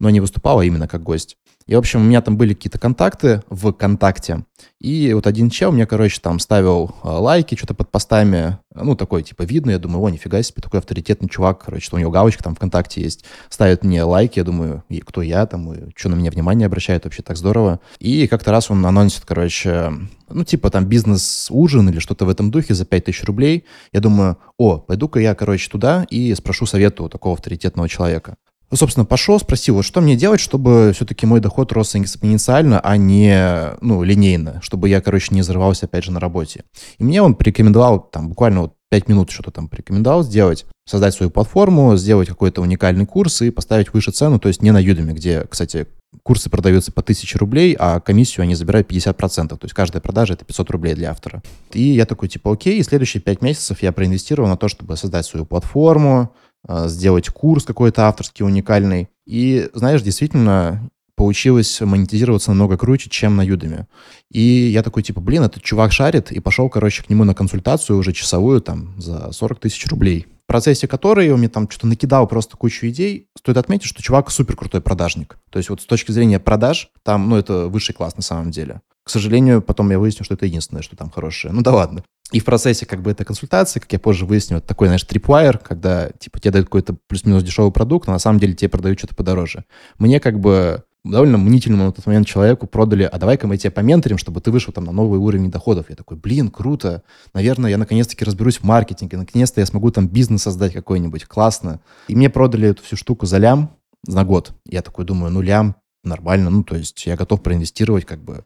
но не выступал, а именно как гость. И, в общем, у меня там были какие-то контакты в ВКонтакте. И вот один чел мне, короче, там ставил а, лайки что-то под постами. Ну, такой, типа, видно. Я думаю, о, нифига себе, такой авторитетный чувак, короче, что у него галочка там ВКонтакте есть. Ставит мне лайки, я думаю, и кто я там, и что на меня внимание обращает, вообще так здорово. И как-то раз он анонсит, короче, ну, типа там бизнес-ужин или что-то в этом духе за 5000 рублей. Я думаю, о, пойду-ка я, короче, туда и спрошу совета у такого авторитетного человека. Собственно, пошел, спросил, вот что мне делать, чтобы все-таки мой доход рос экспоненциально, а не, ну, линейно, чтобы я, короче, не взрывался, опять же, на работе. И мне он порекомендовал, там, буквально вот 5 минут что-то там порекомендовал сделать, создать свою платформу, сделать какой-то уникальный курс и поставить выше цену, то есть не на Udemy, где, кстати, курсы продаются по 1000 рублей, а комиссию они забирают 50%, то есть каждая продажа это 500 рублей для автора. И я такой, типа, окей, и следующие 5 месяцев я проинвестировал на то, чтобы создать свою платформу, сделать курс какой-то авторский, уникальный. И, знаешь, действительно, получилось монетизироваться намного круче, чем на Udemy. И я такой, типа, блин, этот чувак шарит, и пошел, короче, к нему на консультацию уже часовую, там, за 40 тысяч рублей. В процессе которой он мне там что-то накидал просто кучу идей. Стоит отметить, что чувак супер крутой продажник. То есть вот с точки зрения продаж, там, ну, это высший класс на самом деле. К сожалению, потом я выяснил, что это единственное, что там хорошее. Ну да ладно. И в процессе как бы этой консультации, как я позже выяснил, это такой, знаешь, трипвайер, когда типа тебе дают какой-то плюс-минус дешевый продукт, но на самом деле тебе продают что-то подороже. Мне как бы довольно мнительному на тот момент человеку продали, а давай-ка мы тебя поменторим, чтобы ты вышел там на новый уровень доходов. Я такой, блин, круто. Наверное, я наконец-таки разберусь в маркетинге, наконец-то я смогу там бизнес создать какой-нибудь. Классно. И мне продали эту всю штуку за лям на год. Я такой думаю, ну лям, нормально, ну то есть я готов проинвестировать как бы.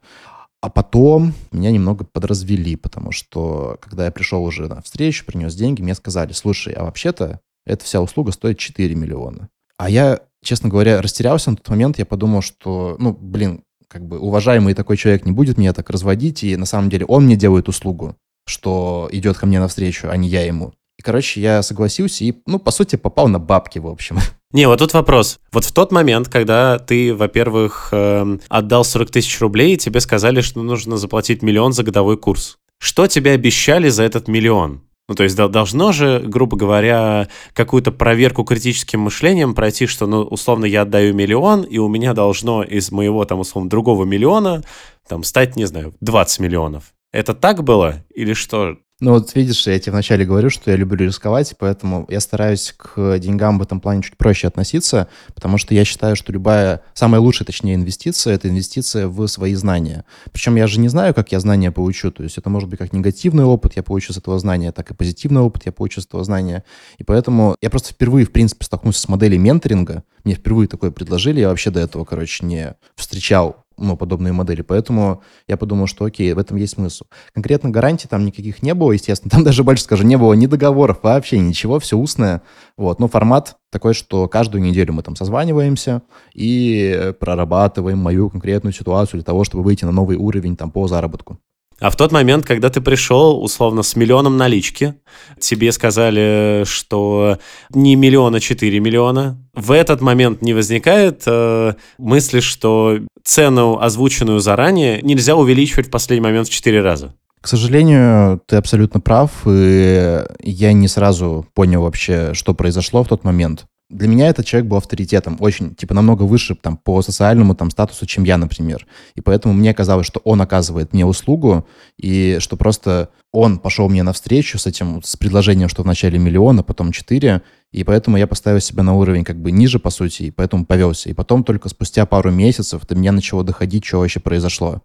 А потом меня немного подразвели, потому что, когда я пришел уже на встречу, принес деньги, мне сказали, слушай, а вообще-то эта вся услуга стоит 4 миллиона. А я, честно говоря, растерялся на тот момент, я подумал, что, ну, блин, как бы уважаемый такой человек не будет меня так разводить, и на самом деле он мне делает услугу, что идет ко мне навстречу, а не я ему. И, короче, я согласился и, ну, по сути, попал на бабки, в общем. Не, вот тут вопрос. Вот в тот момент, когда ты, во-первых, э, отдал 40 тысяч рублей, тебе сказали, что нужно заплатить миллион за годовой курс. Что тебе обещали за этот миллион? Ну, то есть должно же, грубо говоря, какую-то проверку критическим мышлением пройти, что, ну, условно, я отдаю миллион, и у меня должно из моего, там, условно, другого миллиона, там, стать, не знаю, 20 миллионов. Это так было? Или что? Ну вот видишь, я тебе вначале говорю, что я люблю рисковать, поэтому я стараюсь к деньгам в этом плане чуть проще относиться, потому что я считаю, что любая, самая лучшая, точнее, инвестиция — это инвестиция в свои знания. Причем я же не знаю, как я знания получу, то есть это может быть как негативный опыт, я получу с этого знания, так и позитивный опыт, я получу с этого знания. И поэтому я просто впервые, в принципе, столкнулся с моделью менторинга, мне впервые такое предложили, я вообще до этого, короче, не встречал ну, подобные модели. Поэтому я подумал, что окей, в этом есть смысл. Конкретно гарантий там никаких не было, естественно. Там даже больше скажу, не было ни договоров, вообще ничего, все устное. Вот. Но формат такой, что каждую неделю мы там созваниваемся и прорабатываем мою конкретную ситуацию для того, чтобы выйти на новый уровень там по заработку. А в тот момент, когда ты пришел, условно, с миллионом налички, тебе сказали, что не миллиона, 4 миллиона, в этот момент не возникает э, мысли, что цену, озвученную заранее, нельзя увеличивать в последний момент в 4 раза? К сожалению, ты абсолютно прав, и я не сразу понял вообще, что произошло в тот момент. Для меня этот человек был авторитетом, очень, типа, намного выше там по социальному там статусу, чем я, например. И поэтому мне казалось, что он оказывает мне услугу, и что просто он пошел мне навстречу с этим, с предложением, что вначале миллион, а потом 4, и поэтому я поставил себя на уровень как бы ниже, по сути, и поэтому повелся. И потом только спустя пару месяцев до меня начало доходить, что вообще произошло.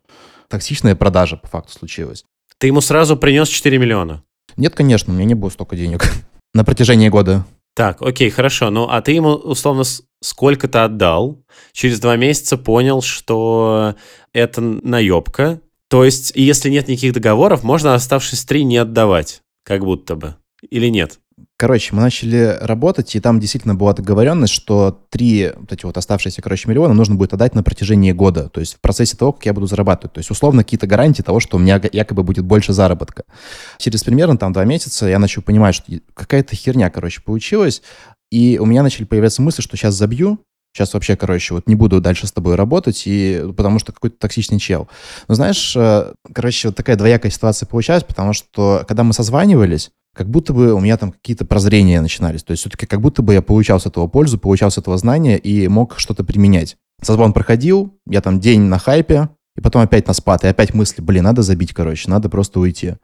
Токсичная продажа, по факту, случилась. Ты ему сразу принес 4 миллиона? Нет, конечно, у меня не было столько денег на протяжении года. Так, окей, хорошо. Ну, а ты ему, условно, сколько-то отдал, через два месяца понял, что это наебка. То есть, если нет никаких договоров, можно оставшись три не отдавать, как будто бы. Или нет? Короче, мы начали работать, и там действительно была договоренность, что три вот эти вот оставшиеся, короче, миллиона нужно будет отдать на протяжении года, то есть в процессе того, как я буду зарабатывать. То есть условно какие-то гарантии того, что у меня якобы будет больше заработка. Через примерно там два месяца я начал понимать, что какая-то херня, короче, получилась, и у меня начали появляться мысли, что сейчас забью, сейчас вообще, короче, вот не буду дальше с тобой работать, и потому что какой-то токсичный чел. Но знаешь, э, короче, вот такая двоякая ситуация получалась, потому что когда мы созванивались, как будто бы у меня там какие-то прозрения начинались. То есть все-таки как будто бы я получал с этого пользу, получал с этого знания и мог что-то применять. Созвон проходил, я там день на хайпе, и потом опять на спад, и опять мысли, блин, надо забить, короче, надо просто уйти.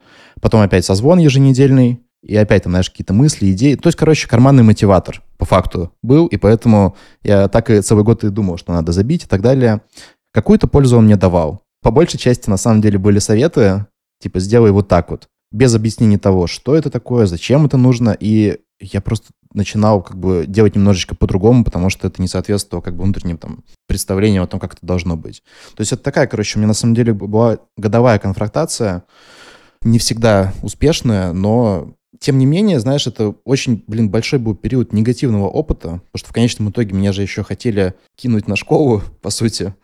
Потом опять созвон еженедельный, и опять там, знаешь, какие-то мысли, идеи. То есть, короче, карманный мотиватор по факту был, и поэтому я так и целый год и думал, что надо забить и так далее. Какую-то пользу он мне давал. По большей части, на самом деле, были советы, типа, сделай вот так вот без объяснения того, что это такое, зачем это нужно, и я просто начинал как бы делать немножечко по-другому, потому что это не соответствовало как бы внутренним там представлениям о том, как это должно быть. То есть это такая, короче, у меня на самом деле была годовая конфронтация, не всегда успешная, но тем не менее, знаешь, это очень, блин, большой был период негативного опыта, потому что в конечном итоге меня же еще хотели кинуть на школу, по сути,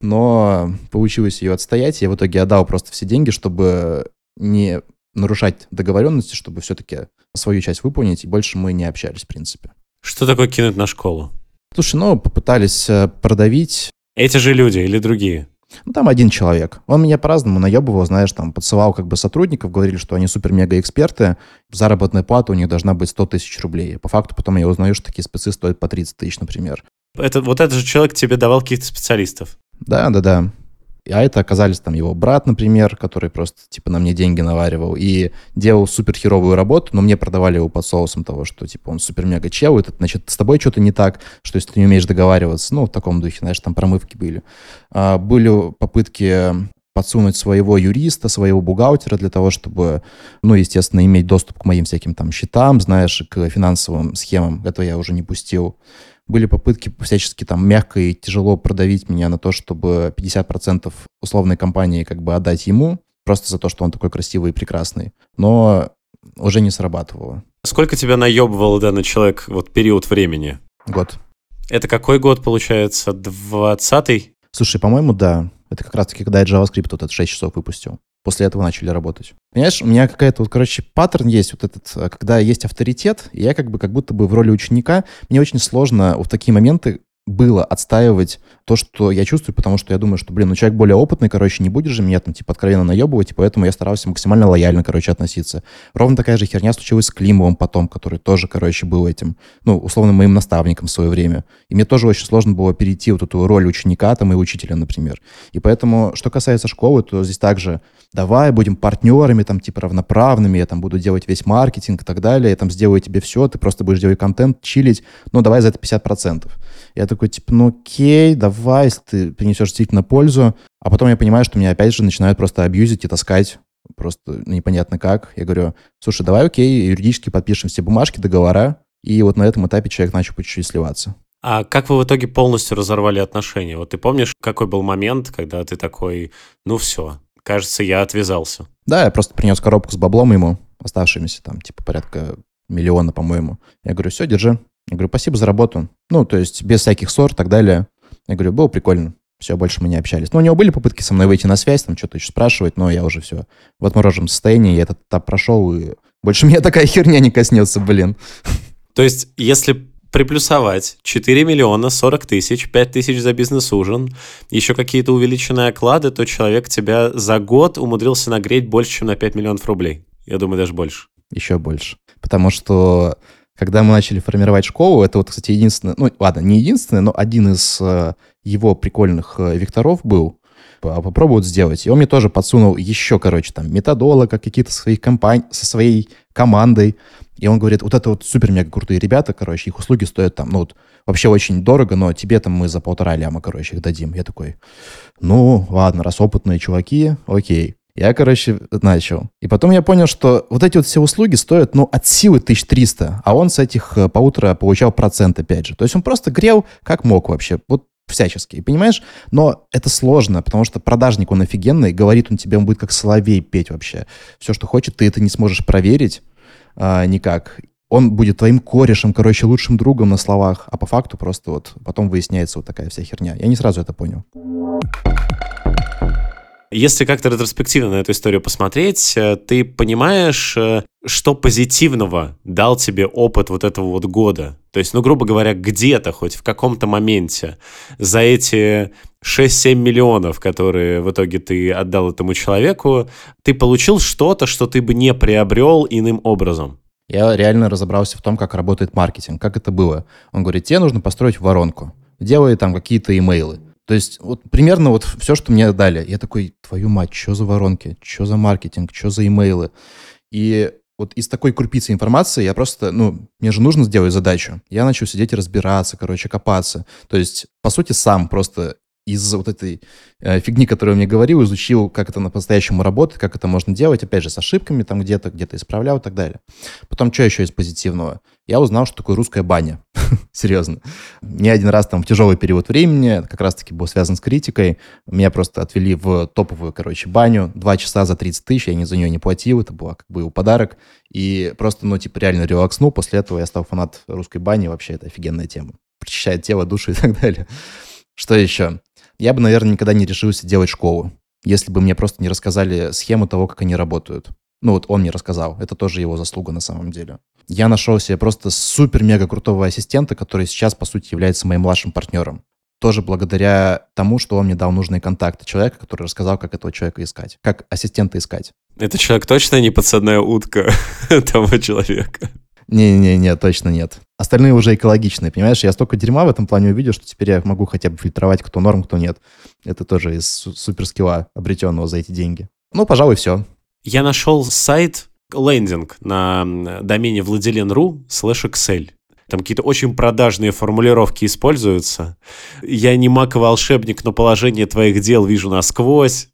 но получилось ее отстоять, я в итоге отдал просто все деньги, чтобы не нарушать договоренности, чтобы все-таки свою часть выполнить, и больше мы не общались, в принципе. Что такое кинуть на школу? Слушай, ну, попытались э, продавить. Эти же люди или другие? Ну, там один человек. Он меня по-разному наебывал, знаешь, там, подсылал как бы сотрудников, говорили, что они супер-мега-эксперты, заработная плата у них должна быть 100 тысяч рублей. По факту потом я узнаю, что такие спецы стоят по 30 тысяч, например. Это, вот этот же человек тебе давал каких-то специалистов? Да, да, да. А это оказались там его брат, например, который просто типа на мне деньги наваривал и делал супер херовую работу, но мне продавали его под соусом того, что типа он супер-мега чел, это значит с тобой что-то не так, что если ты не умеешь договариваться, ну, в таком духе, знаешь, там промывки были. А, были попытки подсунуть своего юриста, своего бухгалтера для того, чтобы, ну, естественно, иметь доступ к моим всяким там счетам, знаешь, к финансовым схемам. Это я уже не пустил были попытки всячески там мягко и тяжело продавить меня на то, чтобы 50% условной компании как бы отдать ему, просто за то, что он такой красивый и прекрасный. Но уже не срабатывало. Сколько тебя наебывал данный человек вот период времени? Год. Это какой год, получается? Двадцатый? Слушай, по-моему, да. Это как раз-таки, когда я JavaScript вот этот 6 часов выпустил. После этого начали работать. Понимаешь, у меня какая-то вот, короче, паттерн есть вот этот, э, когда есть авторитет, и я как бы как будто бы в роли ученика, мне очень сложно в такие моменты было отстаивать то, что я чувствую, потому что я думаю, что, блин, ну человек более опытный, короче, не будет же меня там, типа, откровенно наебывать, и поэтому я старался максимально лояльно, короче, относиться. Ровно такая же херня случилась с Климовым потом, который тоже, короче, был этим, ну, условно, моим наставником в свое время. И мне тоже очень сложно было перейти вот эту роль ученика там и учителя, например. И поэтому, что касается школы, то здесь также давай будем партнерами, там, типа, равноправными, я там буду делать весь маркетинг и так далее, я там сделаю тебе все, ты просто будешь делать контент, чилить, ну, давай за это 50%. Я такой, типа, ну, окей, давай, если ты принесешь действительно пользу. А потом я понимаю, что меня опять же начинают просто абьюзить и таскать просто непонятно как. Я говорю, слушай, давай, окей, юридически подпишем все бумажки, договора. И вот на этом этапе человек начал по чуть-чуть сливаться. А как вы в итоге полностью разорвали отношения? Вот ты помнишь, какой был момент, когда ты такой, ну все, кажется, я отвязался? Да, я просто принес коробку с баблом ему, оставшимися там, типа, порядка миллиона, по-моему. Я говорю, все, держи. Я говорю, спасибо за работу. Ну, то есть без всяких ссор и так далее. Я говорю, было прикольно. Все, больше мы не общались. Но у него были попытки со мной выйти на связь, там что-то еще спрашивать, но я уже все в отмороженном состоянии, я этот этап прошел, и больше меня такая херня не коснется, блин. То есть, если приплюсовать 4 миллиона 40 тысяч, 5 тысяч за бизнес-ужин, еще какие-то увеличенные оклады, то человек тебя за год умудрился нагреть больше, чем на 5 миллионов рублей. Я думаю, даже больше. Еще больше. Потому что когда мы начали формировать школу, это вот, кстати, единственное, ну, ладно, не единственное, но один из э, его прикольных э, векторов был, попробовать сделать. И он мне тоже подсунул еще, короче, там, методолога, какие-то своих компаний, со своей командой. И он говорит, вот это вот супер-мега крутые ребята, короче, их услуги стоят там, ну, вот, вообще очень дорого, но тебе там мы за полтора ляма, короче, их дадим. Я такой, ну, ладно, раз опытные чуваки, окей. Я, короче, начал. И потом я понял, что вот эти вот все услуги стоят, ну, от силы 1300, а он с этих э, по утро получал процент, опять же. То есть он просто грел как мог вообще. Вот всячески, понимаешь? Но это сложно, потому что продажник, он офигенный, говорит он тебе, он будет как соловей петь вообще. Все, что хочет, ты это не сможешь проверить а, никак. Он будет твоим корешем, короче, лучшим другом на словах, а по факту просто вот потом выясняется вот такая вся херня. Я не сразу это понял. Если как-то ретроспективно на эту историю посмотреть, э, ты понимаешь, э, что позитивного дал тебе опыт вот этого вот года? То есть, ну, грубо говоря, где-то, хоть в каком-то моменте за эти 6-7 миллионов, которые в итоге ты отдал этому человеку, ты получил что-то, что ты бы не приобрел иным образом? Я реально разобрался в том, как работает маркетинг, как это было. Он говорит, тебе нужно построить воронку, делай там какие-то имейлы. То есть вот примерно вот все, что мне дали. Я такой, твою мать, что за воронки, что за маркетинг, что за имейлы. И вот из такой крупицы информации я просто, ну, мне же нужно сделать задачу. Я начал сидеть и разбираться, короче, копаться. То есть, по сути, сам просто из вот этой э, фигни, которую я мне говорил, изучил, как это по-настоящему работает, как это можно делать, опять же, с ошибками там где-то, где-то исправлял и так далее. Потом, что еще из позитивного? Я узнал, что такое русская баня. Серьезно. Не один раз там в тяжелый период времени, как раз-таки был связан с критикой, меня просто отвели в топовую, короче, баню, два часа за 30 тысяч, я за нее не платил, это был как бы его подарок, и просто, ну, типа, реально релакснул, после этого я стал фанат русской бани, вообще это офигенная тема. Прочищает тело, душу и так далее. Что еще? Я бы, наверное, никогда не решился делать школу, если бы мне просто не рассказали схему того, как они работают. Ну вот он мне рассказал, это тоже его заслуга на самом деле. Я нашел себе просто супер-мега крутого ассистента, который сейчас, по сути, является моим младшим партнером. Тоже благодаря тому, что он мне дал нужные контакты человека, который рассказал, как этого человека искать, как ассистента искать. Это человек точно не подсадная утка того человека. Не-не-не, точно нет. Остальные уже экологичные, понимаешь? Я столько дерьма в этом плане увидел, что теперь я могу хотя бы фильтровать, кто норм, кто нет. Это тоже из суперскилла, обретенного за эти деньги. Ну, пожалуй, все. Я нашел сайт, лендинг на домене владелен.ру слэш Excel. Там какие-то очень продажные формулировки используются. Я не маг-волшебник, но положение твоих дел вижу насквозь.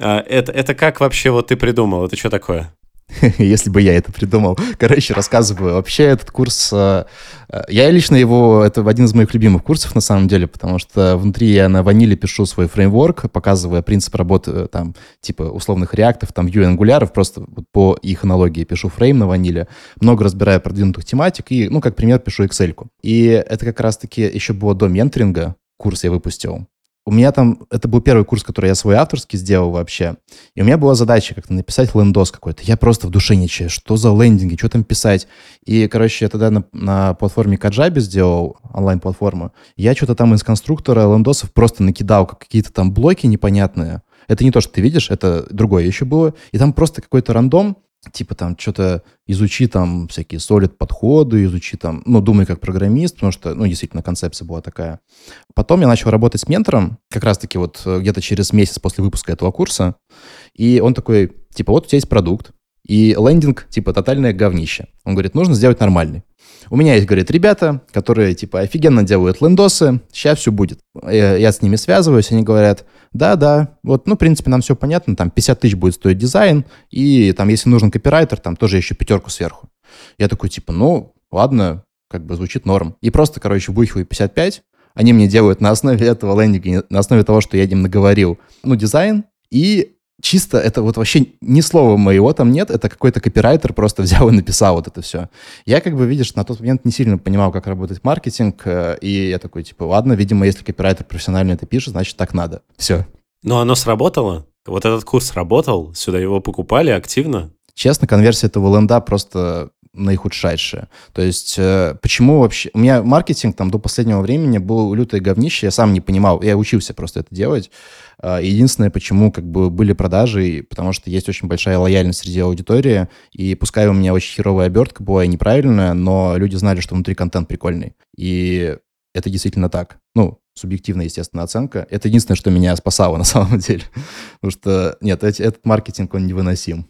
А, это, это как вообще вот ты придумал? Это что такое? если бы я это придумал. Короче, рассказываю. Вообще этот курс... Э, э, я лично его... Это один из моих любимых курсов, на самом деле, потому что внутри я на ваниле пишу свой фреймворк, показывая принцип работы э, там типа условных реактов, там Vue ангуляров, просто по их аналогии пишу фрейм на ваниле, много разбираю продвинутых тематик и, ну, как пример, пишу Excel. -ку. И это как раз-таки еще было до менторинга, курс я выпустил. У меня там, это был первый курс, который я свой авторский сделал вообще. И у меня была задача как-то написать лендос какой-то. Я просто в душе чаю, что за лендинги, что там писать. И, короче, я тогда на, на платформе Каджаби сделал, онлайн-платформу. Я что-то там из конструктора лендосов просто накидал какие-то там блоки непонятные. Это не то, что ты видишь, это другое еще было. И там просто какой-то рандом, типа там что-то изучи там всякие солид подходы, изучи там, ну, думай как программист, потому что, ну, действительно, концепция была такая. Потом я начал работать с ментором, как раз-таки вот э, где-то через месяц после выпуска этого курса, и он такой, типа, вот у тебя есть продукт, и лендинг, типа, тотальное говнище. Он говорит, нужно сделать нормальный. У меня есть, говорит, ребята, которые, типа, офигенно делают лендосы, сейчас все будет. Я, я с ними связываюсь, они говорят, да, да, вот, ну, в принципе, нам все понятно, там 50 тысяч будет стоить дизайн, и там, если нужен копирайтер, там тоже еще пятерку сверху. Я такой, типа, ну, ладно, как бы звучит норм. И просто, короче, вбухиваю 55, они мне делают на основе этого лендинга, на основе того, что я им наговорил, ну, дизайн, и чисто это вот вообще ни слова моего там нет, это какой-то копирайтер просто взял и написал вот это все. Я как бы, видишь, на тот момент не сильно понимал, как работает маркетинг, э, и я такой, типа, ладно, видимо, если копирайтер профессионально это пишет, значит, так надо. Все. Но оно сработало? Вот этот курс работал? Сюда его покупали активно? Честно, конверсия этого ленда просто наихудшайшее. То есть э, почему вообще... У меня маркетинг там до последнего времени был лютое говнище, я сам не понимал, я учился просто это делать. Э, единственное, почему как бы были продажи, потому что есть очень большая лояльность среди аудитории, и пускай у меня очень херовая обертка была неправильная, но люди знали, что внутри контент прикольный. И это действительно так. Ну, субъективная, естественно, оценка. Это единственное, что меня спасало на самом деле. Потому что, нет, этот маркетинг, он невыносим.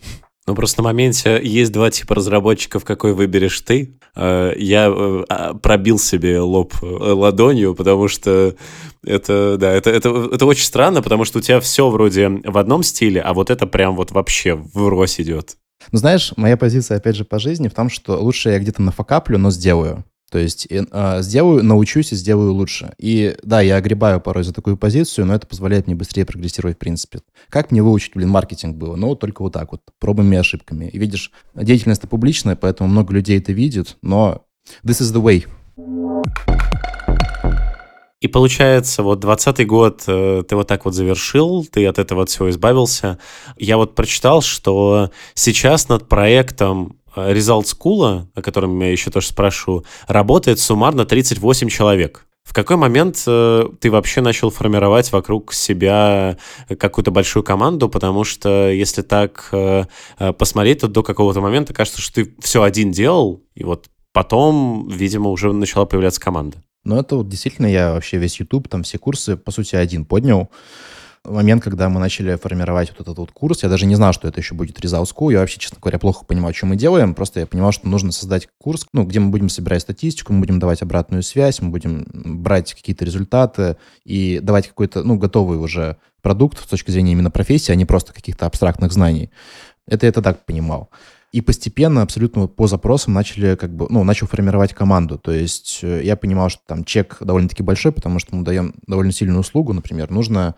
Ну, просто на моменте есть два типа разработчиков, какой выберешь ты. Э, я э, а, пробил себе лоб э, ладонью, потому что это, да, это, это, это очень странно, потому что у тебя все вроде в одном стиле, а вот это прям вот вообще в рось идет. Ну, знаешь, моя позиция, опять же, по жизни в том, что лучше я где-то нафакаплю, но сделаю. То есть э, сделаю, научусь и сделаю лучше. И да, я огребаю порой за такую позицию, но это позволяет мне быстрее прогрессировать в принципе. Как мне выучить, блин, маркетинг было? Ну, только вот так вот, пробами и ошибками. И видишь, деятельность-то публичная, поэтому много людей это видит, но this is the way. И получается, вот 20 год э, ты вот так вот завершил, ты от этого от всего избавился. Я вот прочитал, что сейчас над проектом Result School, о котором я еще тоже спрошу, работает суммарно 38 человек. В какой момент э, ты вообще начал формировать вокруг себя какую-то большую команду? Потому что если так э, э посмотреть, то до какого-то момента кажется, что ты все один делал, и вот потом, видимо, уже начала появляться команда. Ну, это вот действительно я вообще весь YouTube, там все курсы, по сути, один поднял момент, когда мы начали формировать вот этот вот курс, я даже не знал, что это еще будет Result. Я вообще, честно говоря, плохо понимаю, что мы делаем. Просто я понимал, что нужно создать курс, ну, где мы будем собирать статистику, мы будем давать обратную связь, мы будем брать какие-то результаты и давать какой-то, ну, готовый уже продукт с точки зрения именно профессии, а не просто каких-то абстрактных знаний. Это я так понимал. И постепенно, абсолютно по запросам, начали как бы, ну, начал формировать команду. То есть э, я понимал, что там чек довольно-таки большой, потому что мы даем довольно сильную услугу, например, нужно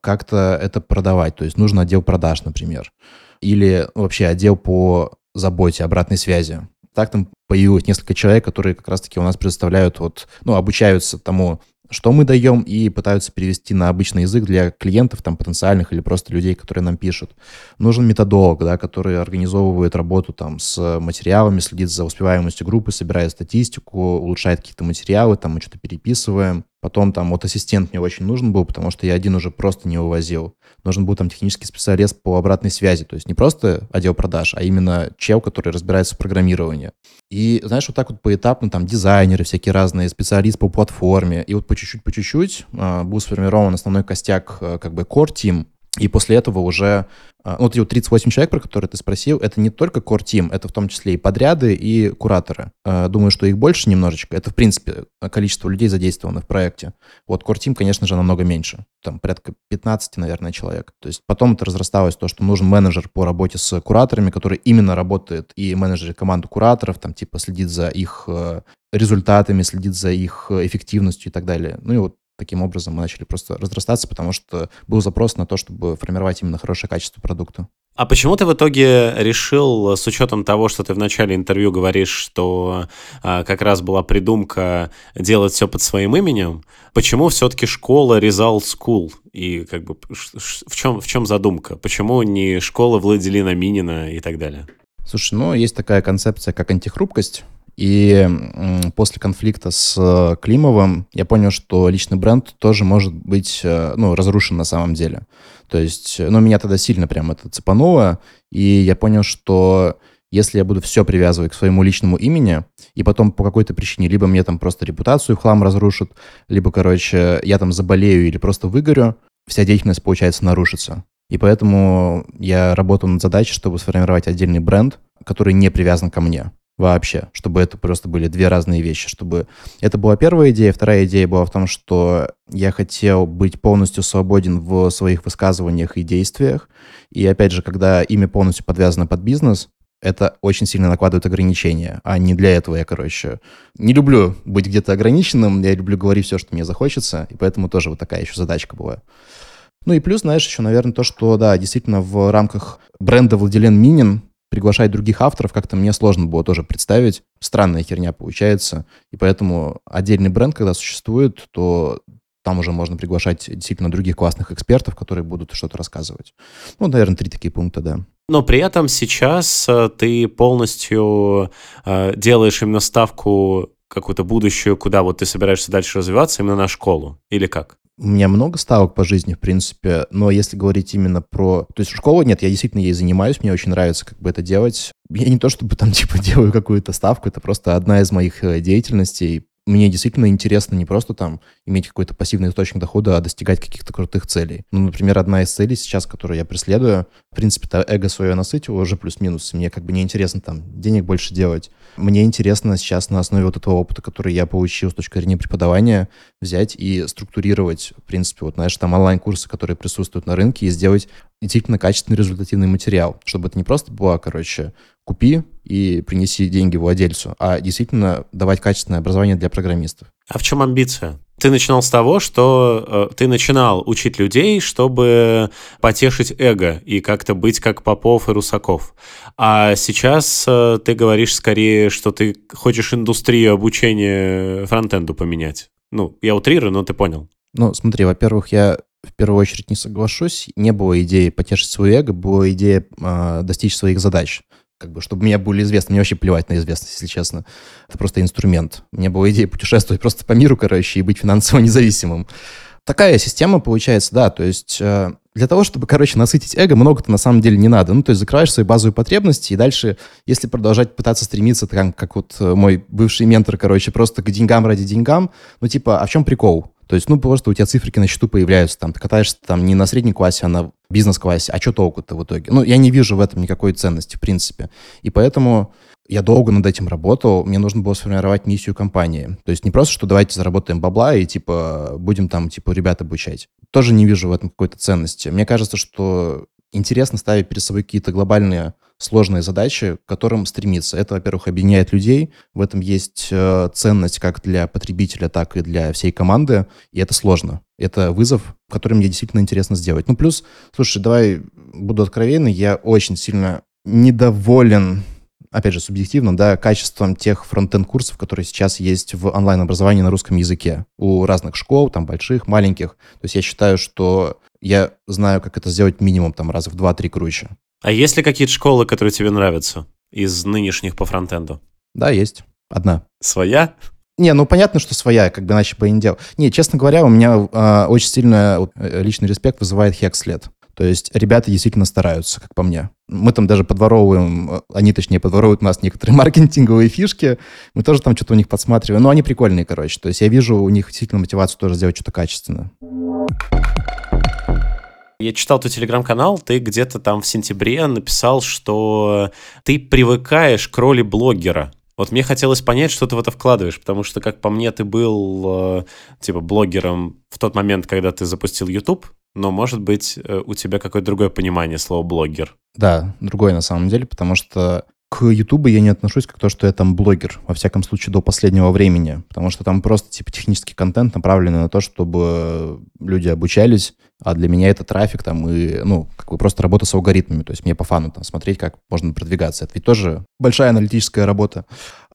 как-то это продавать. То есть нужен отдел продаж, например. Или вообще отдел по заботе, обратной связи. Так там появилось несколько человек, которые как раз-таки у нас предоставляют, вот, ну, обучаются тому, что мы даем, и пытаются перевести на обычный язык для клиентов, там, потенциальных или просто людей, которые нам пишут. Нужен методолог, да, который организовывает работу там с материалами, следит за успеваемостью группы, собирает статистику, улучшает какие-то материалы, там мы что-то переписываем. Потом там вот ассистент мне очень нужен был, потому что я один уже просто не увозил. Нужен был там технический специалист по обратной связи, то есть не просто отдел продаж, а именно чел, который разбирается в программировании. И, знаешь, вот так вот поэтапно там дизайнеры всякие разные, специалист по платформе. И вот по чуть-чуть, по чуть-чуть э, был сформирован основной костяк э, как бы core team, и после этого уже, а, ну, вот эти вот 38 человек, про которые ты спросил, это не только core team, это в том числе и подряды, и кураторы. А, думаю, что их больше немножечко. Это, в принципе, количество людей, задействованных в проекте. Вот core team, конечно же, намного меньше. Там порядка 15, наверное, человек. То есть потом это разрасталось то, что нужен менеджер по работе с кураторами, который именно работает и менеджер команду кураторов, там типа следит за их э, результатами, следит за их эффективностью и так далее. Ну и вот таким образом мы начали просто разрастаться, потому что был запрос на то, чтобы формировать именно хорошее качество продукта. А почему ты в итоге решил, с учетом того, что ты в начале интервью говоришь, что а, как раз была придумка делать все под своим именем, почему все-таки школа Result School? И как бы в чем, в чем задумка? Почему не школа Владилина Минина и так далее? Слушай, ну, есть такая концепция, как антихрупкость. И после конфликта с э, Климовым я понял, что личный бренд тоже может быть э, ну, разрушен на самом деле. То есть, ну, меня тогда сильно прям это цепануло, и я понял, что если я буду все привязывать к своему личному имени, и потом по какой-то причине либо мне там просто репутацию хлам разрушат, либо, короче, я там заболею или просто выгорю, вся деятельность, получается, нарушится. И поэтому я работаю над задачей, чтобы сформировать отдельный бренд, который не привязан ко мне вообще, чтобы это просто были две разные вещи, чтобы это была первая идея, вторая идея была в том, что я хотел быть полностью свободен в своих высказываниях и действиях, и опять же, когда имя полностью подвязано под бизнес, это очень сильно накладывает ограничения, а не для этого я, короче, не люблю быть где-то ограниченным, я люблю говорить все, что мне захочется, и поэтому тоже вот такая еще задачка была. Ну и плюс, знаешь, еще, наверное, то, что, да, действительно в рамках бренда Владилен Минин приглашать других авторов как-то мне сложно было тоже представить. Странная херня получается. И поэтому отдельный бренд, когда существует, то там уже можно приглашать действительно других классных экспертов, которые будут что-то рассказывать. Ну, наверное, три такие пункта, да. Но при этом сейчас э, ты полностью э, делаешь именно ставку какую-то будущую, куда вот ты собираешься дальше развиваться, именно на школу, или как? У меня много ставок по жизни, в принципе, но если говорить именно про... То есть школу нет, я действительно ей занимаюсь, мне очень нравится как бы это делать. Я не то чтобы там типа делаю какую-то ставку, это просто одна из моих э, деятельностей, мне действительно интересно не просто там иметь какой-то пассивный источник дохода, а достигать каких-то крутых целей. Ну, например, одна из целей сейчас, которую я преследую, в принципе-то эго свое насытил уже плюс-минус. Мне как бы не интересно там денег больше делать. Мне интересно сейчас на основе вот этого опыта, который я получил с точки зрения преподавания, взять и структурировать, в принципе, вот, знаешь, там онлайн-курсы, которые присутствуют на рынке, и сделать действительно качественный результативный материал, чтобы это не просто было, короче, купи и принеси деньги владельцу, а действительно давать качественное образование для программистов. А в чем амбиция? Ты начинал с того, что э, ты начинал учить людей, чтобы потешить эго и как-то быть как Попов и Русаков. А сейчас э, ты говоришь скорее, что ты хочешь индустрию обучения фронтенду поменять. Ну, я утрирую, но ты понял. Ну, смотри, во-первых, я в первую очередь не соглашусь. Не было идеи потешить свое эго, была идея э, достичь своих задач как бы, чтобы меня были известны. Мне вообще плевать на известность, если честно. Это просто инструмент. Мне была идея путешествовать просто по миру, короче, и быть финансово независимым. Такая система получается, да, то есть э, для того, чтобы, короче, насытить эго, много-то на самом деле не надо. Ну, то есть закрываешь свои базовые потребности, и дальше, если продолжать пытаться стремиться, так, как вот э, мой бывший ментор, короче, просто к деньгам ради деньгам, ну, типа, а в чем прикол? То есть, ну, просто у тебя циферки на счету появляются, там, ты катаешься там не на средней классе, а на бизнес-классе, а что толку-то в итоге? Ну, я не вижу в этом никакой ценности, в принципе. И поэтому я долго над этим работал, мне нужно было сформировать миссию компании. То есть не просто, что давайте заработаем бабла и, типа, будем там, типа, ребят обучать. Тоже не вижу в этом какой-то ценности. Мне кажется, что интересно ставить перед собой какие-то глобальные сложные задачи, к которым стремиться. Это, во-первых, объединяет людей, в этом есть э, ценность как для потребителя, так и для всей команды, и это сложно. Это вызов, который мне действительно интересно сделать. Ну, плюс, слушай, давай буду откровенный, я очень сильно недоволен опять же, субъективно, да, качеством тех фронтенд-курсов, которые сейчас есть в онлайн-образовании на русском языке у разных школ, там, больших, маленьких. То есть я считаю, что я знаю, как это сделать минимум там раз в 2-3 круче. А есть ли какие-то школы, которые тебе нравятся из нынешних по фронтенду? Да, есть. Одна. Своя? Не, ну понятно, что своя, как бы иначе бы и не делал. Не, честно говоря, у меня э, очень сильно э, личный респект вызывает Хекслет. То есть ребята действительно стараются, как по мне. Мы там даже подворовываем, э, они точнее подворовывают у нас некоторые маркетинговые фишки, мы тоже там что-то у них подсматриваем, но они прикольные, короче. То есть я вижу у них действительно мотивацию тоже сделать что-то качественное. Я читал твой телеграм-канал, ты где-то там в сентябре написал, что ты привыкаешь к роли блогера. Вот мне хотелось понять, что ты в это вкладываешь, потому что, как по мне, ты был, э, типа, блогером в тот момент, когда ты запустил YouTube, но, может быть, э, у тебя какое-то другое понимание слова «блогер». Да, другое на самом деле, потому что к Ютубу я не отношусь как то, что я там блогер, во всяком случае, до последнего времени, потому что там просто, типа, технический контент направленный на то, чтобы люди обучались, а для меня это трафик там и, ну, как бы просто работа с алгоритмами, то есть мне по фану там смотреть, как можно продвигаться. Это ведь тоже большая аналитическая работа.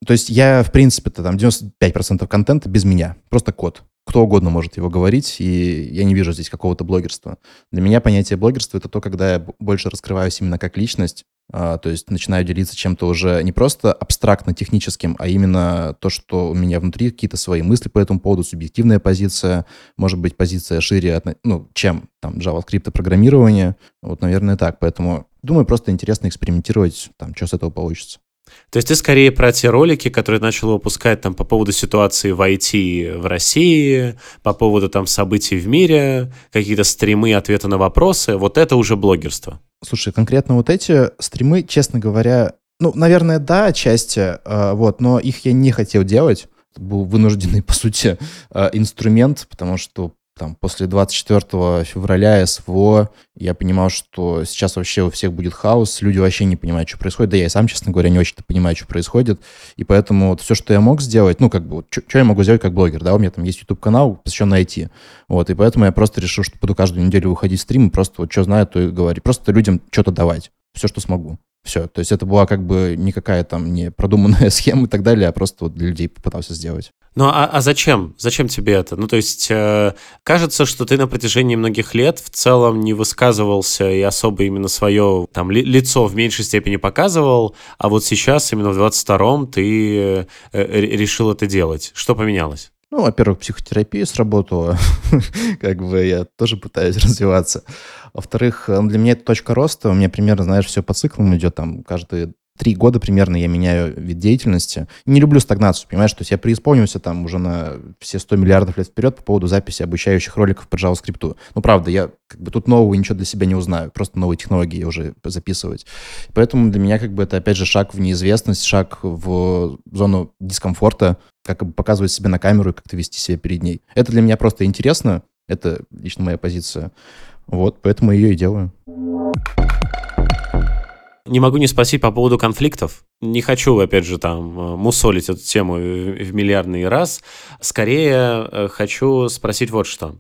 То есть я, в принципе-то, там 95% контента без меня, просто код. Кто угодно может его говорить, и я не вижу здесь какого-то блогерства. Для меня понятие блогерства — это то, когда я больше раскрываюсь именно как личность, а, то есть начинаю делиться чем-то уже не просто абстрактно-техническим, а именно то, что у меня внутри какие-то свои мысли по этому поводу, субъективная позиция, может быть, позиция шире, ну, чем там JavaScript программирование. Вот, наверное, так. Поэтому, думаю, просто интересно экспериментировать, там, что с этого получится. То есть ты скорее про те ролики, которые начал выпускать там по поводу ситуации в IT в России, по поводу там событий в мире, какие-то стримы, ответы на вопросы, вот это уже блогерство. Слушай, конкретно вот эти стримы, честно говоря, ну, наверное, да, отчасти, э, вот, но их я не хотел делать. Это был вынужденный, по сути, э, инструмент, потому что там, после 24 февраля СВО я понимал, что сейчас вообще у всех будет хаос, люди вообще не понимают, что происходит. Да я и сам, честно говоря, не очень-то понимаю, что происходит. И поэтому вот все, что я мог сделать, ну, как бы, что я могу сделать как блогер, да, у меня там есть YouTube-канал, посвященный IT. Вот, и поэтому я просто решил, что буду каждую неделю выходить в стрим и просто вот что знаю, то и говорить. Просто людям что-то давать, все, что смогу. Все. То есть это была как бы никакая там не продуманная схема и так далее, а просто вот для людей попытался сделать. Ну а, а зачем? Зачем тебе это? Ну то есть э, кажется, что ты на протяжении многих лет в целом не высказывался и особо именно свое там ли, лицо в меньшей степени показывал, а вот сейчас именно в 22-м ты э, решил это делать. Что поменялось? Ну, во-первых, психотерапия сработала, как бы я тоже пытаюсь развиваться. Во-вторых, ну, для меня это точка роста, у меня примерно, знаешь, все по циклам идет, там, каждые три года примерно я меняю вид деятельности. Не люблю стагнацию, понимаешь, то есть я преисполнился там уже на все 100 миллиардов лет вперед по поводу записи обучающих роликов по JavaScript. Ну, правда, я как бы тут нового ничего для себя не узнаю, просто новые технологии уже записывать. Поэтому для меня как бы это опять же шаг в неизвестность, шаг в зону дискомфорта, как бы показывать себя на камеру и как-то вести себя перед ней. Это для меня просто интересно, это лично моя позиция. Вот, поэтому ее и делаю. Не могу не спросить по поводу конфликтов. Не хочу, опять же, там, э, мусолить эту тему в миллиардный раз. Скорее э, хочу спросить вот что.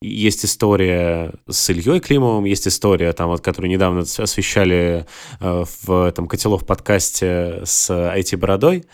Есть история с Ильей Климовым, есть история, там, вот, которую недавно освещали э, в этом Котелов подкасте с IT-бородой.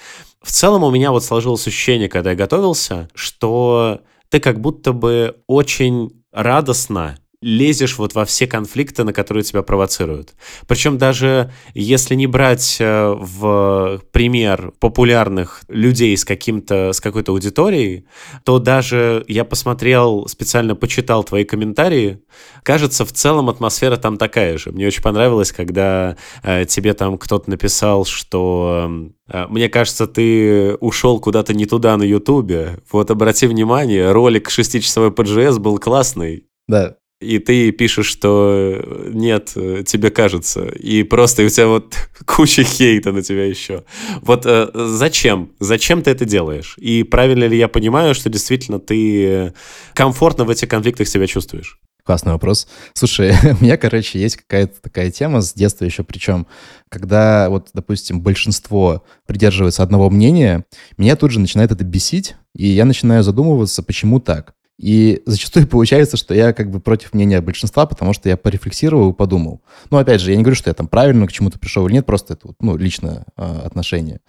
В целом у меня вот сложилось ощущение, когда я готовился, что ты как будто бы очень радостно лезешь вот во все конфликты, на которые тебя провоцируют. Причем даже если не брать э, в пример популярных людей с, каким-то, с какой-то аудиторией, то даже я посмотрел, специально почитал твои комментарии, кажется, в целом атмосфера там такая же. Мне очень понравилось, когда э, тебе там кто-то написал, что э, мне кажется, ты ушел куда-то не туда на Ютубе. Вот обрати внимание, ролик 6-часовой PGS был классный. Да, и ты пишешь, что э, нет, э, тебе кажется, и просто и у тебя вот куча хейта на тебя еще. Вот э, зачем? Зачем ты это делаешь? И правильно ли я понимаю, что действительно ты комфортно в этих конфликтах себя чувствуешь? Классный вопрос. Слушай, у меня, короче, есть какая-то такая тема с детства еще, причем, когда вот, допустим, большинство придерживается одного мнения, меня тут же начинает это бесить, и я начинаю задумываться, почему так. И зачастую получается, что я как бы против мнения большинства, потому что я порефлексировал и подумал. Ну, опять же, я не говорю, что я там правильно к чему-то пришел или нет, просто это ну, личное э, отношение.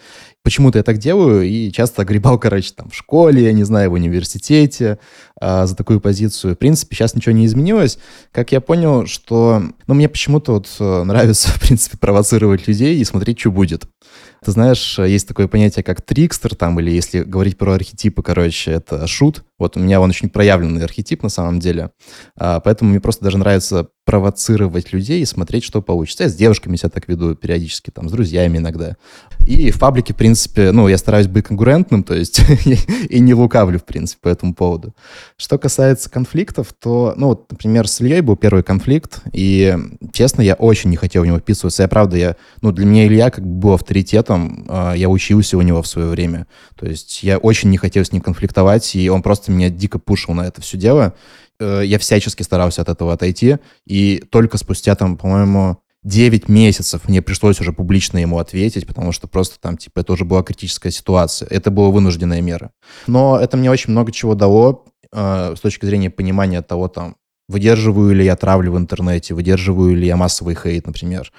Почему-то я так делаю и часто огребал, короче, там в школе, я не знаю, в университете э, за такую позицию. В принципе, сейчас ничего не изменилось. Как я понял, что, ну, мне почему-то вот э, нравится, в принципе, провоцировать людей и смотреть, что будет. Ты знаешь, есть такое понятие, как трикстер, там, или если говорить про архетипы, короче, это шут. Вот у меня он очень проявленный архетип на самом деле. А, поэтому мне просто даже нравится провоцировать людей и смотреть, что получится. Я с девушками себя так веду периодически, там, с друзьями иногда. И в паблике, в принципе, ну, я стараюсь быть конкурентным, то есть и не лукавлю, в принципе, по этому поводу. Что касается конфликтов, то, ну, вот, например, с Ильей был первый конфликт, и, честно, я очень не хотел в него вписываться. Я, правда, я, ну, для меня Илья как бы был авторитетом, а, я учился у него в свое время. То есть я очень не хотел с ним конфликтовать, и он просто меня дико пушил на это все дело. Э, я всячески старался от этого отойти, и только спустя там, по-моему, 9 месяцев мне пришлось уже публично ему ответить, потому что просто там, типа, это уже была критическая ситуация. Это была вынужденная мера. Но это мне очень много чего дало э, с точки зрения понимания того, там, выдерживаю ли я травлю в интернете, выдерживаю ли я массовый хейт, например.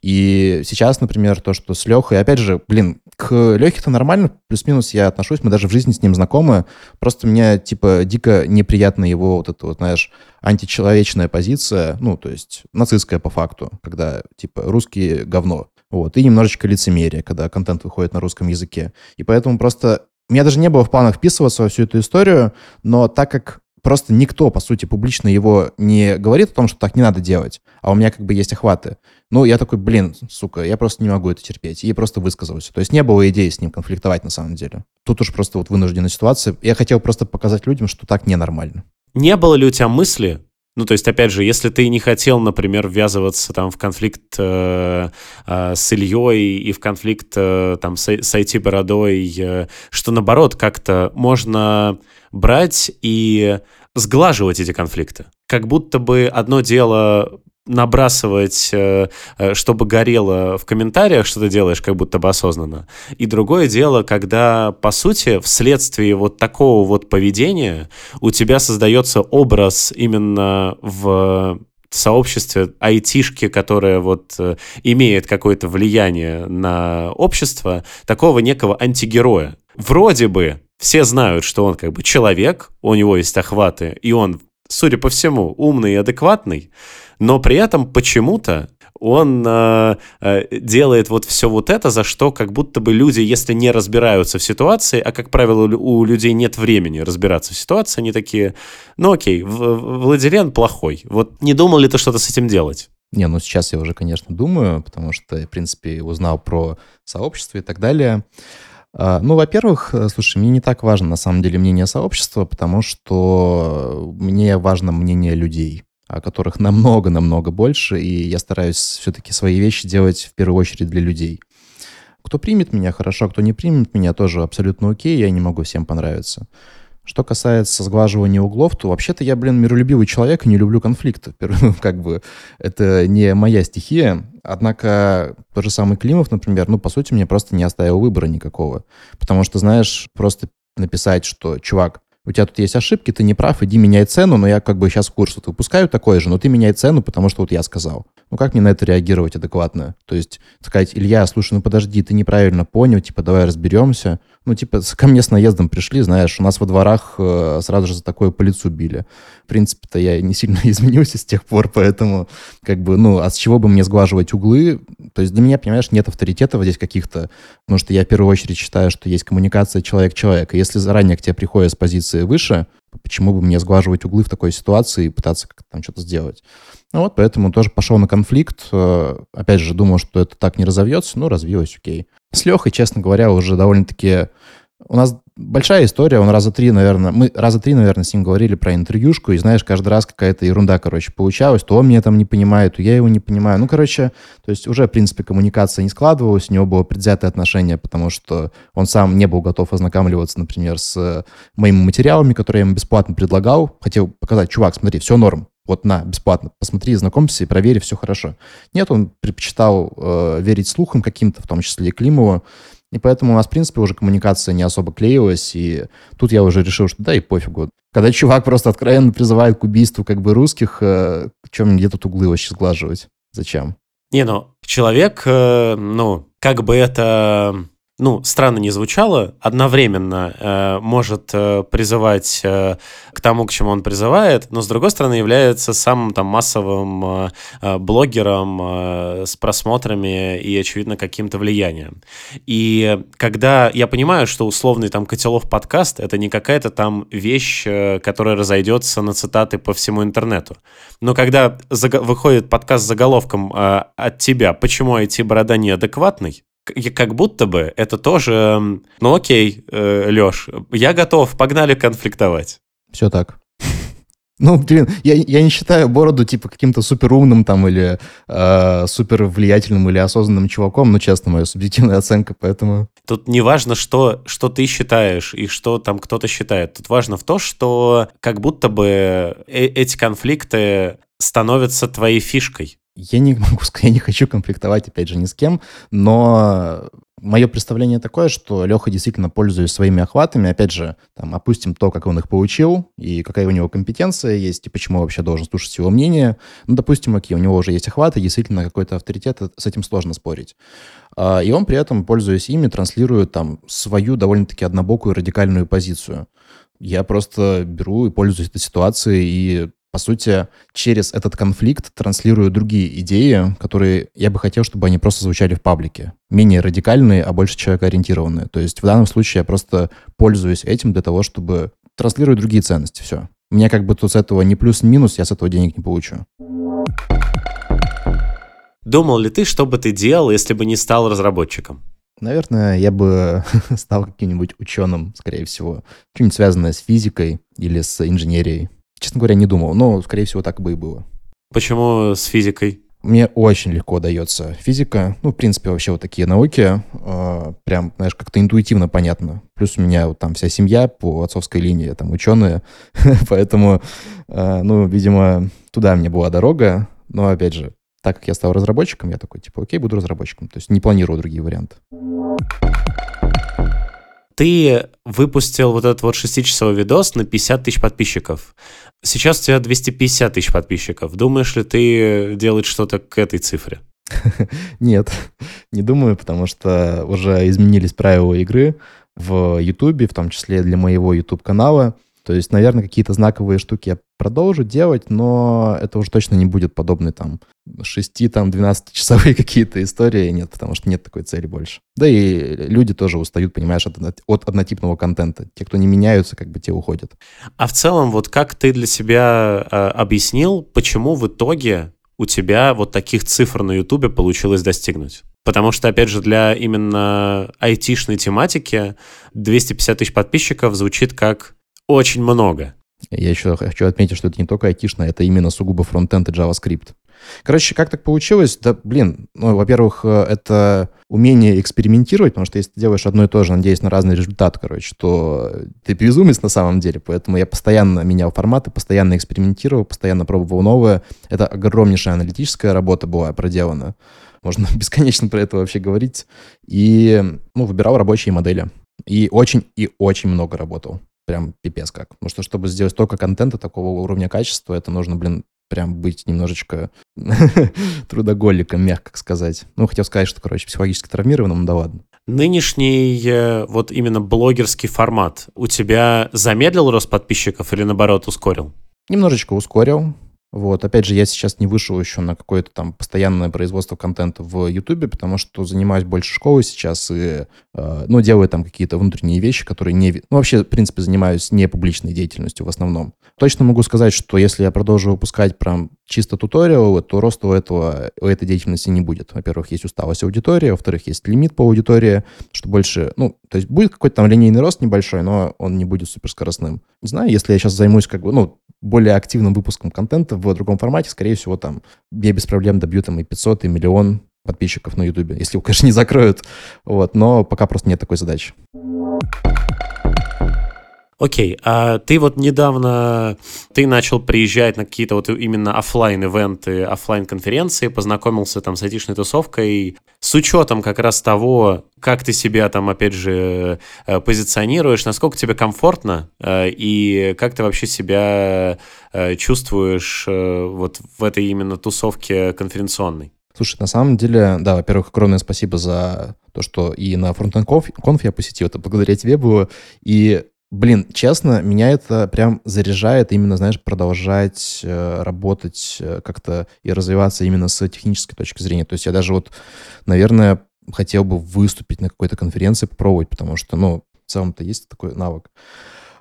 И сейчас, например, то, что с Лехой, опять же, блин, к Лехе-то нормально, плюс-минус я отношусь, мы даже в жизни с ним знакомы, просто мне, типа, дико неприятна его вот эта вот, знаешь, античеловечная позиция, ну, то есть нацистская по факту, когда, типа, русские говно, вот, и немножечко лицемерие, когда контент выходит на русском языке. И поэтому просто у меня даже не было в планах вписываться во всю эту историю, но так как просто никто, по сути, публично его не говорит о том, что так не надо делать, а у меня как бы есть охваты. Ну, я такой, блин, сука, я просто не могу это терпеть. И просто высказался. То есть не было идеи с ним конфликтовать на самом деле. Тут уж просто вот вынужденная ситуация. Я хотел просто показать людям, что так ненормально. Не было ли у тебя мысли, ну, то есть, опять же, если ты не хотел, например, ввязываться там в конфликт э, э, с Ильей и в конфликт э, там с, с IT-бородой, э, что, наоборот, как-то можно брать и сглаживать эти конфликты. Как будто бы одно дело набрасывать, э, э, чтобы горело в комментариях, что ты делаешь как будто бы осознанно. И другое дело, когда, по сути, вследствие вот такого вот поведения у тебя создается образ именно в сообществе айтишки, которое вот э, имеет какое-то влияние на общество, такого некого антигероя. Вроде бы все знают, что он как бы человек, у него есть охваты, и он, судя по всему, умный и адекватный, но при этом почему-то он э, э, делает вот все вот это, за что как будто бы люди, если не разбираются в ситуации, а, как правило, у людей нет времени разбираться в ситуации, они такие, ну окей, Владилен плохой. Вот не думал ли ты что-то с этим делать? Не, ну сейчас я уже, конечно, думаю, потому что, в принципе, узнал про сообщество и так далее. А, ну, во-первых, э, слушай, мне не так важно на самом деле мнение сообщества, потому что мне важно мнение людей которых намного-намного больше, и я стараюсь все-таки свои вещи делать в первую очередь для людей. Кто примет меня, хорошо, кто не примет меня, тоже абсолютно окей, я не могу всем понравиться. Что касается сглаживания углов, то вообще-то я, блин, миролюбивый человек и не люблю конфликты. Как бы это не моя стихия. Однако тот же самый Климов, например, ну, по сути, мне просто не оставил выбора никакого. Потому что, знаешь, просто написать, что, чувак, у тебя тут есть ошибки, ты не прав, иди меняй цену, но я как бы сейчас курс вот выпускаю такой же, но ты меняй цену, потому что вот я сказал. Ну как мне на это реагировать адекватно? То есть сказать, Илья, слушай, ну подожди, ты неправильно понял, типа давай разберемся. Ну типа ко мне с наездом пришли, знаешь, у нас во дворах э, сразу же за такое по лицу били. В принципе-то я не сильно изменился с тех пор, поэтому как бы, ну, а с чего бы мне сглаживать углы? То есть для меня, понимаешь, нет авторитетов здесь каких-то, потому что я в первую очередь считаю, что есть коммуникация человек-человек. И если заранее к тебе приходят с позиции выше, почему бы мне сглаживать углы в такой ситуации и пытаться как-то там что-то сделать? Ну вот, поэтому тоже пошел на конфликт. Э, опять же, думал, что это так не разовьется, но развилось, окей. С Лехой, честно говоря, уже довольно-таки у нас большая история, он раза три, наверное, мы раза три, наверное, с ним говорили про интервьюшку, и знаешь, каждый раз какая-то ерунда, короче, получалась, то он меня там не понимает, то я его не понимаю. Ну, короче, то есть уже, в принципе, коммуникация не складывалась, у него было предвзятое отношение, потому что он сам не был готов ознакомливаться, например, с моими материалами, которые я ему бесплатно предлагал. Хотел показать, чувак, смотри, все норм, вот на, бесплатно, посмотри, знакомься и проверь, все хорошо. Нет, он предпочитал э, верить слухам каким-то, в том числе и Климову, и поэтому у нас, в принципе, уже коммуникация не особо клеилась, и тут я уже решил, что да, и пофигу. Когда чувак просто откровенно призывает к убийству как бы русских, э, чем где тут углы вообще сглаживать? Зачем? Не, ну, человек, э, ну, как бы это ну, странно не звучало, одновременно э, может э, призывать э, к тому, к чему он призывает, но, с другой стороны, является самым там массовым э, э блогером э, с просмотрами и, очевидно, каким-то влиянием. И когда я понимаю, что условный там Котелов подкаст — это не какая-то там вещь, э, которая разойдется на цитаты по всему интернету. Но когда выходит подкаст с заголовком э, «От тебя, почему IT-борода неадекватный?», как будто бы это тоже, ну окей, э, Леш, я готов, погнали конфликтовать. Все так. Ну, блин, я, я не считаю бороду, типа, каким-то суперумным там или э, супер влиятельным или осознанным чуваком, ну, честно, моя субъективная оценка, поэтому... Тут не важно, что, что ты считаешь и что там кто-то считает. Тут важно в то, что как будто бы э эти конфликты становятся твоей фишкой. Я не могу сказать, я не хочу конфликтовать, опять же, ни с кем, но мое представление такое, что Леха действительно пользуясь своими охватами, опять же, там, опустим то, как он их получил, и какая у него компетенция есть, и почему вообще должен слушать его мнение. Ну, допустим, окей, у него уже есть охваты, действительно какой-то авторитет, с этим сложно спорить. А, и он при этом, пользуясь ими, транслирует там свою довольно-таки однобокую радикальную позицию. Я просто беру и пользуюсь этой ситуацией и по сути, через этот конфликт транслирую другие идеи, которые я бы хотел, чтобы они просто звучали в паблике. Менее радикальные, а больше человекоориентированные. То есть в данном случае я просто пользуюсь этим для того, чтобы транслировать другие ценности. Все. У меня как бы тут с этого ни плюс, ни минус, я с этого денег не получу. Думал ли ты, что бы ты делал, если бы не стал разработчиком? Наверное, я бы стал каким-нибудь ученым, скорее всего. Что-нибудь связанное с физикой или с инженерией. Честно говоря, не думал, но, скорее всего, так бы и было. Почему с физикой? Мне очень легко дается физика. Ну, в принципе, вообще вот такие науки. Э, прям, знаешь, как-то интуитивно понятно. Плюс у меня вот там вся семья по отцовской линии, там ученые. Поэтому, э, ну, видимо, туда мне была дорога. Но, опять же, так как я стал разработчиком, я такой, типа, окей, буду разработчиком. То есть не планирую другие варианты. Ты выпустил вот этот вот шестичасовой видос на 50 тысяч подписчиков. Сейчас у тебя 250 тысяч подписчиков. Думаешь ли ты делать что-то к этой цифре? Нет, не думаю, потому что уже изменились правила игры в Ютубе, в том числе для моего YouTube-канала. То есть, наверное, какие-то знаковые штуки я продолжу делать, но это уже точно не будет подобной там 6, там 12-часовые какие-то истории. Нет, потому что нет такой цели больше. Да и люди тоже устают, понимаешь, от, от однотипного контента. Те, кто не меняются, как бы те уходят. А в целом, вот как ты для себя э, объяснил, почему в итоге у тебя вот таких цифр на Ютубе получилось достигнуть? Потому что, опять же, для именно айтишной тематики 250 тысяч подписчиков звучит как очень много. Я еще хочу отметить, что это не только айтишно, это именно сугубо фронтенд и JavaScript. Короче, как так получилось? Да, блин, ну, во-первых, э, это умение экспериментировать, потому что если ты делаешь одно и то же, надеясь на разный результат, короче, то ты безумец на самом деле. Поэтому я постоянно менял форматы, постоянно экспериментировал, постоянно пробовал новое. Это огромнейшая аналитическая работа была проделана. Можно бесконечно про это вообще говорить. И, ну, выбирал рабочие модели. И очень и очень много работал прям пипец как. Потому что, чтобы сделать столько контента такого уровня качества, это нужно, блин, прям быть немножечко трудоголиком, мягко сказать. Ну, хотел сказать, что, короче, психологически травмированным, ну да ладно. Нынешний э, вот именно блогерский формат у тебя замедлил рост подписчиков или наоборот ускорил? Немножечко ускорил. Вот, опять же, я сейчас не вышел еще на какое-то там постоянное производство контента в Ютубе, потому что занимаюсь больше школой сейчас и, э, ну, делаю там какие-то внутренние вещи, которые не... Ну, вообще, в принципе, занимаюсь не публичной деятельностью в основном. Точно могу сказать, что если я продолжу выпускать прям чисто туториалы, то роста у, этого, у этой деятельности не будет. Во-первых, есть усталость аудитории, во-вторых, есть лимит по аудитории, что больше, ну, то есть будет какой-то там линейный рост небольшой, но он не будет суперскоростным. Не знаю, если я сейчас займусь как бы, ну, более активным выпуском контента в другом формате, скорее всего, там, я без проблем добью там и 500, и миллион подписчиков на Ютубе, если его, конечно, не закроют. Вот, но пока просто нет такой задачи. Окей, а ты вот недавно, ты начал приезжать на какие-то вот именно офлайн ивенты офлайн конференции познакомился там с айтишной тусовкой, с учетом как раз того, как ты себя там, опять же, э, позиционируешь, насколько тебе комфортно э, и как ты вообще себя э, чувствуешь вот в этой именно тусовке конференционной? Слушай, на самом деле, да, во-первых, огромное спасибо за то, что и на фронтенд конф я посетил, это благодаря тебе было, и Блин, честно, меня это прям заряжает именно, знаешь, продолжать э, работать э, как-то и развиваться именно с технической точки зрения. То есть я даже вот, наверное, хотел бы выступить на какой-то конференции, попробовать, потому что, ну, в целом-то есть такой навык.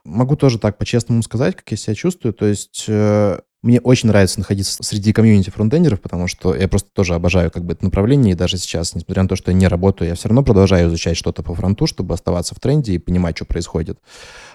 Могу тоже так по-честному сказать, как я себя чувствую. То есть э, мне очень нравится находиться среди комьюнити фронтендеров, потому что я просто тоже обожаю как бы это направление, и даже сейчас, несмотря на то, что я не работаю, я все равно продолжаю изучать что-то по фронту, чтобы оставаться в тренде и понимать, что происходит.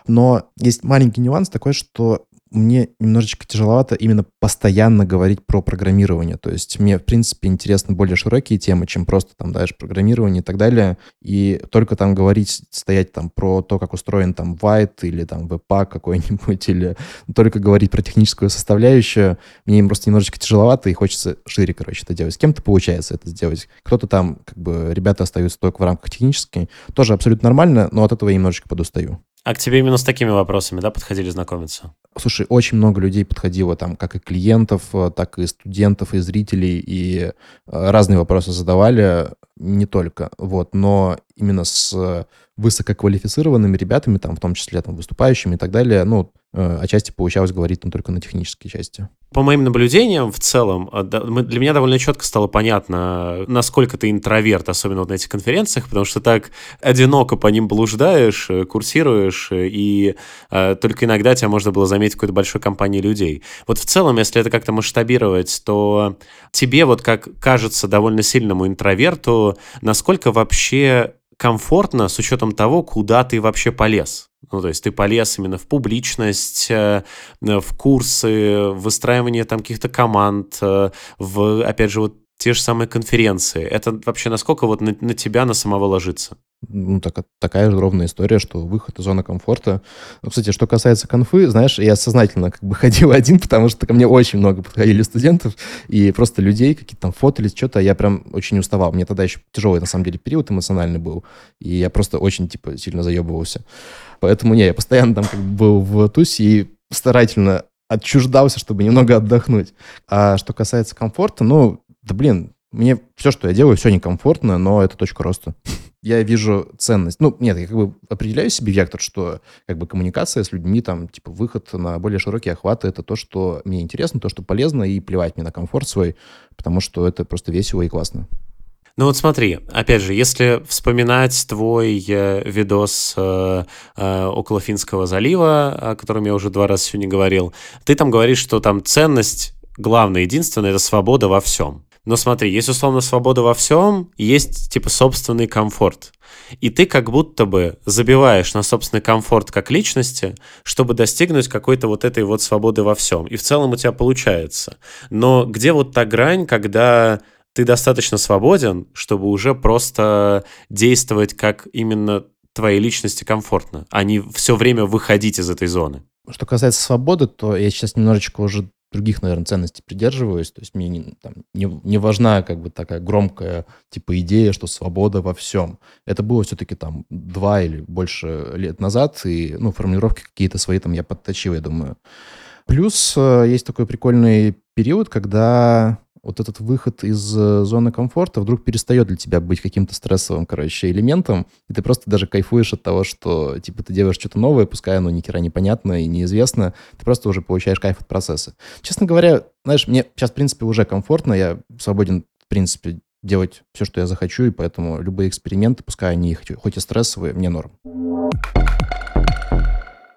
Но есть маленький нюанс такой, что мне немножечко тяжеловато именно постоянно говорить про программирование. То есть мне, в принципе, интересны более широкие темы, чем просто там, дальше программирование и так далее. И только там говорить, стоять там про то, как устроен там White или там Webpack какой-нибудь, или только говорить про техническую составляющую, мне им просто немножечко тяжеловато, и хочется шире, короче, это делать. С кем-то получается это сделать. Кто-то там, как бы, ребята остаются только в рамках технической. Тоже абсолютно нормально, но от этого я немножечко подустаю. А к тебе именно с такими вопросами, да, подходили знакомиться? Слушай, очень много людей подходило там, как и клиентов, э, так и студентов, и зрителей, и э, разные вопросы задавали, не только, вот, но именно с высококвалифицированными ребятами, там, в том числе там, выступающими и так далее, ну, э, отчасти получалось говорить ну, только на технической части. По моим наблюдениям, в целом, э, для меня довольно четко стало понятно, насколько ты интроверт, особенно вот на этих конференциях, потому что так одиноко по ним блуждаешь, э, курсируешь, и только иногда тебя можно было заметить какой-то большой компании людей. Вот в целом, если это как-то масштабировать, то тебе вот как кажется довольно сильному интроверту, насколько вообще комфортно с учетом того, куда ты вообще полез. Ну, то есть ты полез именно в публичность, э, в курсы, в выстраивание там каких-то команд, э, в, опять же, вот те же самые конференции. Это вообще насколько вот на, на тебя, на самого ложится? Ну, так, такая же ровная история, что выход из зоны комфорта. Ну, кстати, что касается конфы, знаешь, я сознательно как бы ходил один, потому что ко мне очень много подходили студентов и просто людей, какие-то там фотались, что-то, я прям очень уставал. Мне тогда еще тяжелый, на самом деле, период эмоциональный был, и я просто очень, типа, сильно заебывался. Поэтому, не, я постоянно там как бы был в тусе и старательно отчуждался, чтобы немного отдохнуть. А что касается комфорта, ну, да блин, мне все, что я делаю, все некомфортно, но это точка роста. Я вижу ценность. Ну, нет, я как бы определяю себе вектор, что как бы коммуникация с людьми, там, типа, выход на более широкие охваты, это то, что мне интересно, то, что полезно, и плевать мне на комфорт свой, потому что это просто весело и классно. Ну вот смотри, опять же, если вспоминать твой э, видос э, э, около Финского залива, о котором я уже два раза сегодня говорил, ты там говоришь, что там ценность главная, единственная, это свобода во всем. Но смотри, есть условно свобода во всем, есть типа собственный комфорт. И ты как будто бы забиваешь на собственный комфорт как личности, чтобы достигнуть какой-то вот этой вот свободы во всем. И в целом у тебя получается. Но где вот та грань, когда ты достаточно свободен, чтобы уже просто действовать как именно твоей личности комфортно, а не все время выходить из этой зоны? Что касается свободы, то я сейчас немножечко уже других, наверное, ценностей придерживаюсь. То есть мне не, там, не, не важна как бы такая громкая типа идея, что свобода во всем. Это было все-таки там два или больше лет назад, и ну, формулировки какие-то свои там я подточил, я думаю. Плюс э, есть такой прикольный период, когда вот этот выход из э, зоны комфорта вдруг перестает для тебя быть каким-то стрессовым, короче, элементом, и ты просто даже кайфуешь от того, что, типа, ты делаешь что-то новое, пускай оно ни хера непонятно и неизвестно, ты просто уже получаешь кайф от процесса. Честно говоря, знаешь, мне сейчас, в принципе, уже комфортно, я свободен, в принципе, делать все, что я захочу, и поэтому любые эксперименты, пускай они хоть и стрессовые, мне норм.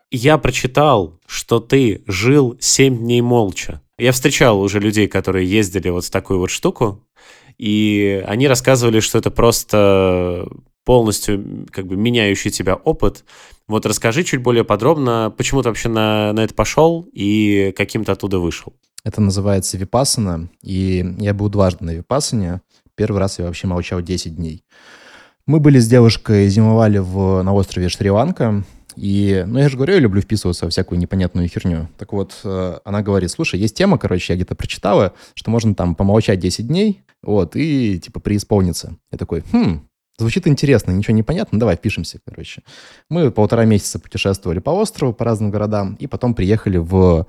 Я прочитал, что ты жил 7 дней молча. Я встречал уже людей, которые ездили вот в такую вот штуку, и они рассказывали, что это просто полностью как бы меняющий тебя опыт. Вот расскажи чуть более подробно, почему ты вообще на, на это пошел и каким ты оттуда вышел. Это называется випасана, и я был дважды на випасане. Первый раз я вообще молчал 10 дней. Мы были с девушкой, зимовали в, на острове Шри-Ланка, и, ну, я же говорю, я люблю вписываться во всякую непонятную херню. Так вот, э, она говорит, слушай, есть тема, короче, я где-то прочитала, что можно там помолчать 10 дней, вот, и, типа, преисполниться. Я такой, хм, Звучит интересно, ничего не понятно, давай впишемся, короче. Мы полтора месяца путешествовали по острову, по разным городам, и потом приехали в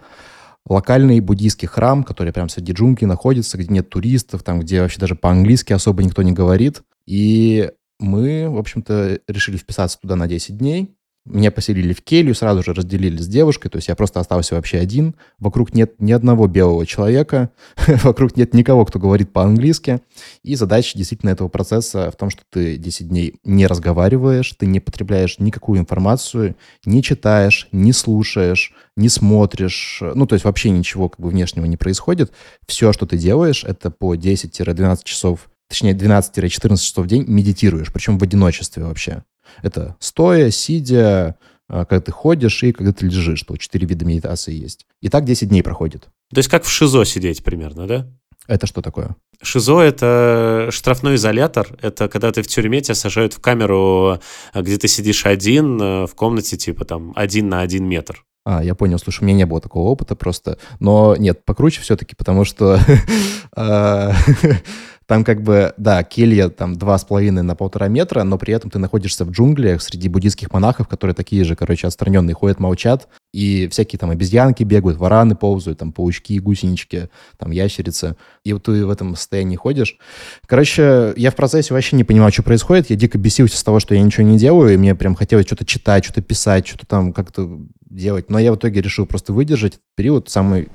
локальный буддийский храм, который прям среди джунглей находится, где нет туристов, там, где вообще даже по-английски особо никто не говорит. И мы, в общем-то, решили вписаться туда на 10 дней. Меня поселили в келью, сразу же разделили с девушкой, то есть я просто остался вообще один. Вокруг нет ни одного белого человека, вокруг нет никого, кто говорит по-английски. И задача действительно этого процесса в том, что ты 10 дней не разговариваешь, ты не потребляешь никакую информацию, не читаешь, не слушаешь, не смотришь, ну, то есть вообще ничего как бы внешнего не происходит. Все, что ты делаешь, это по 10-12 часов, точнее 12-14 часов в день медитируешь, причем в одиночестве вообще. Это стоя, сидя, а, когда ты ходишь и когда ты лежишь. То четыре вида медитации есть. И так 10 дней проходит. То есть как в ШИЗО сидеть примерно, да? Это что такое? ШИЗО — это штрафной изолятор. Это когда ты в тюрьме, тебя сажают в камеру, где ты сидишь один э, в комнате, типа там один на один метр. А, я понял. Слушай, у меня не было такого опыта просто. Но нет, покруче все-таки, потому что а, Там как бы, да, келья там два с половиной на полтора метра, но при этом ты находишься в джунглях среди буддийских монахов, которые такие же, короче, отстраненные, ходят, молчат, и всякие там обезьянки бегают, вараны ползают, там паучки, гусенички, там ящерицы. И вот ты в этом состоянии ходишь. Короче, я в процессе вообще не понимал, что происходит. Я дико бесился с того, что я ничего не делаю, и мне прям хотелось что-то читать, что-то писать, что-то там как-то делать. Но я в итоге решил просто выдержать этот период, самый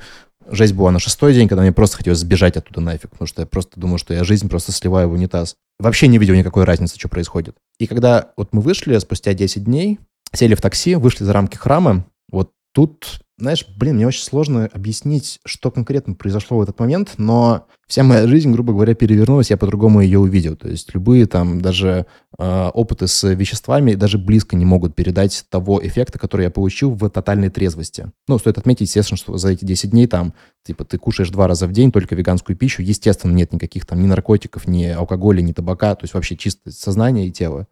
Жесть была на шестой день, когда мне просто хотелось сбежать оттуда нафиг, потому что я просто думал, что я жизнь просто сливаю в унитаз. Вообще не видел никакой разницы, что происходит. И когда вот мы вышли спустя 10 дней, сели в такси, вышли за рамки храма, вот тут знаешь, блин, мне очень сложно объяснить, что конкретно произошло в этот момент, но вся моя жизнь, грубо говоря, перевернулась, я по-другому ее увидел. То есть любые там даже э, опыты с веществами даже близко не могут передать того эффекта, который я получил в тотальной трезвости. Ну, стоит отметить, естественно, что за эти 10 дней там, типа, ты кушаешь два раза в день только веганскую пищу, естественно, нет никаких там ни наркотиков, ни алкоголя, ни табака, то есть вообще чисто сознание и тело.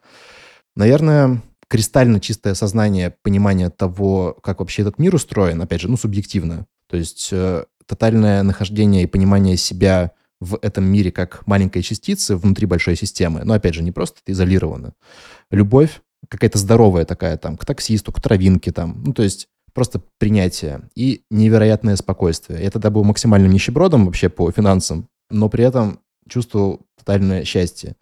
Наверное, кристально чистое сознание, понимание того, как вообще этот мир устроен, опять же, ну, субъективно. То есть э, тотальное нахождение и понимание себя в этом мире как маленькой частицы внутри большой системы. Но, опять же, не просто это изолировано. Любовь какая-то здоровая такая там, к таксисту, к травинке там. Ну, то есть просто принятие и невероятное спокойствие. Я тогда был максимальным нищебродом вообще по финансам, но при этом чувствовал тотальное счастье,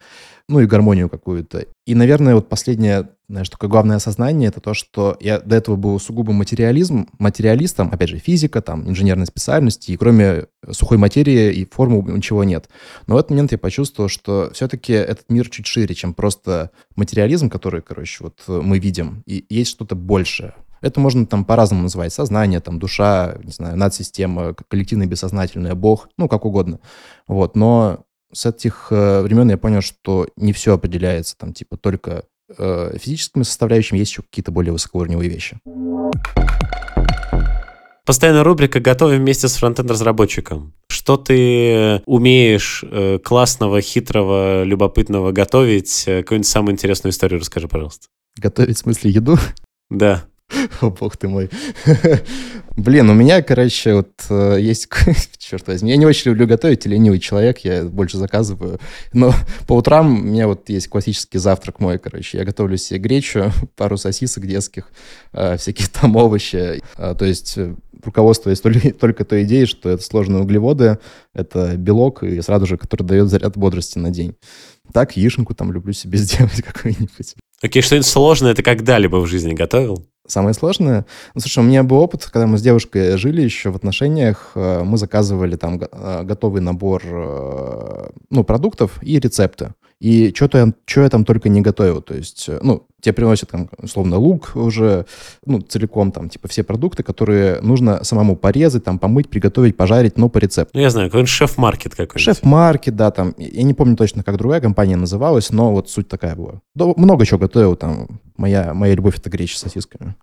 ну и гармонию какую-то. И, наверное, вот последнее, знаешь, такое главное осознание, это то, что я до этого был сугубо материализм, материалистом, опять же, физика, там, инженерной специальности, и кроме сухой материи и формул ничего нет. Но в этот момент я почувствовал, что все-таки этот мир чуть шире, чем просто материализм, который, короче, вот мы видим, и есть что-то большее. Это можно там по-разному называть. Сознание, там, душа, не знаю, надсистема, коллективное бессознательное, бог, ну, как угодно. Вот, но с этих э, времен я понял, что не все определяется там типа только э, физическими составляющими, есть еще какие-то более высокоуровневые вещи. Постоянная рубрика «Готовим вместе с фронтенд-разработчиком». Что ты умеешь э, классного, хитрого, любопытного готовить? Э, какую-нибудь самую интересную историю расскажи, пожалуйста. Готовить в смысле еду? Да. О, бог ты мой. Блин, у меня, короче, вот э, есть... Черт возьми, я не очень люблю готовить, ленивый человек, я больше заказываю. Но по утрам у меня вот есть классический завтрак мой, короче. Я готовлю себе гречу, пару сосисок детских, э, всякие там овощи. Э, то есть руководствуясь только, той идеей, что это сложные углеводы, это белок, и сразу же, который дает заряд бодрости на день. Так, яишенку там люблю себе сделать какую-нибудь. Окей, okay, что-нибудь сложное ты когда-либо в жизни готовил? Самое сложное? Ну, слушай, у меня был опыт, когда мы с девушкой жили еще в отношениях, э, мы заказывали там э, готовый набор э, ну, продуктов и рецепты. И что-то я, что я там только не готовил. То есть, ну, тебе приносят там, условно, лук уже, ну, целиком там, типа, все продукты, которые нужно самому порезать, там, помыть, приготовить, пожарить, но по рецепту. Ну, я знаю, какой-нибудь шеф-маркет какой-нибудь. Шеф-маркет, да, там, я не помню точно, как другая компания называлась, но вот суть такая была. Много чего готовил, там, моя, моя любовь — это греча с сосисками.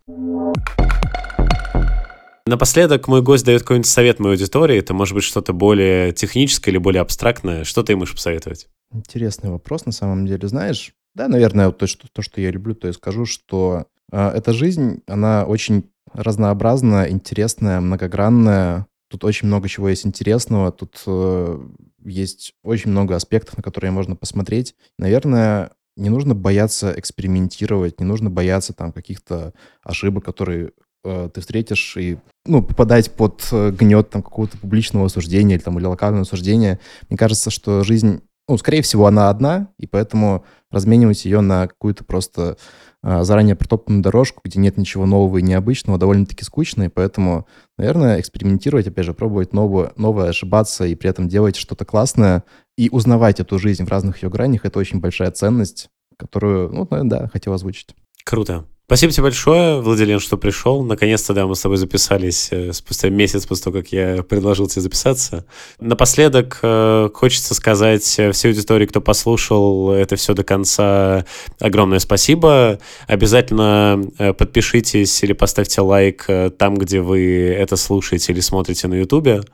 Напоследок мой гость дает какой-нибудь совет моей аудитории. Это может быть что-то более техническое или более абстрактное. Что ты ему можешь посоветовать? Интересный вопрос, на самом деле. Знаешь, да, наверное, вот то, что, то, что я люблю, то я скажу, что э, эта жизнь, она очень разнообразная, интересная, многогранная. Тут очень много чего есть интересного. Тут э, есть очень много аспектов, на которые можно посмотреть. Наверное, не нужно бояться экспериментировать, не нужно бояться там каких-то ошибок, которые э, ты встретишь и ну, попадать под э, гнет там какого-то публичного осуждения или там или локального осуждения. Мне кажется, что жизнь ну, скорее всего, она одна, и поэтому разменивать ее на какую-то просто а, заранее протоптанную дорожку, где нет ничего нового и необычного, довольно-таки скучно, и поэтому, наверное, экспериментировать, опять же, пробовать новое, новое, ошибаться и при этом делать что-то классное и узнавать эту жизнь в разных ее гранях, это очень большая ценность, которую, ну, наверное, да, хотел озвучить. Круто. Спасибо тебе большое, Владилен, что пришел. Наконец-то, да, мы с тобой записались э, спустя месяц после того, как я предложил тебе записаться. Напоследок э, хочется сказать всей аудитории, кто послушал это все до конца, огромное спасибо. Обязательно э, подпишитесь или поставьте лайк там, где вы это слушаете или смотрите на YouTube.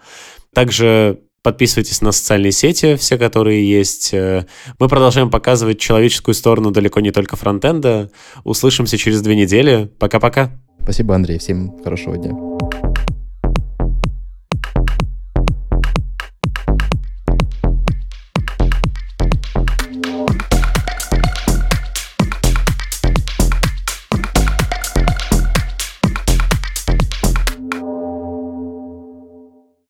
Также Подписывайтесь на социальные сети, все, которые есть. Э, мы продолжаем показывать человеческую сторону далеко не только фронтенда. Услышимся через две недели. Пока-пока. Спасибо, Андрей. Всем хорошего дня.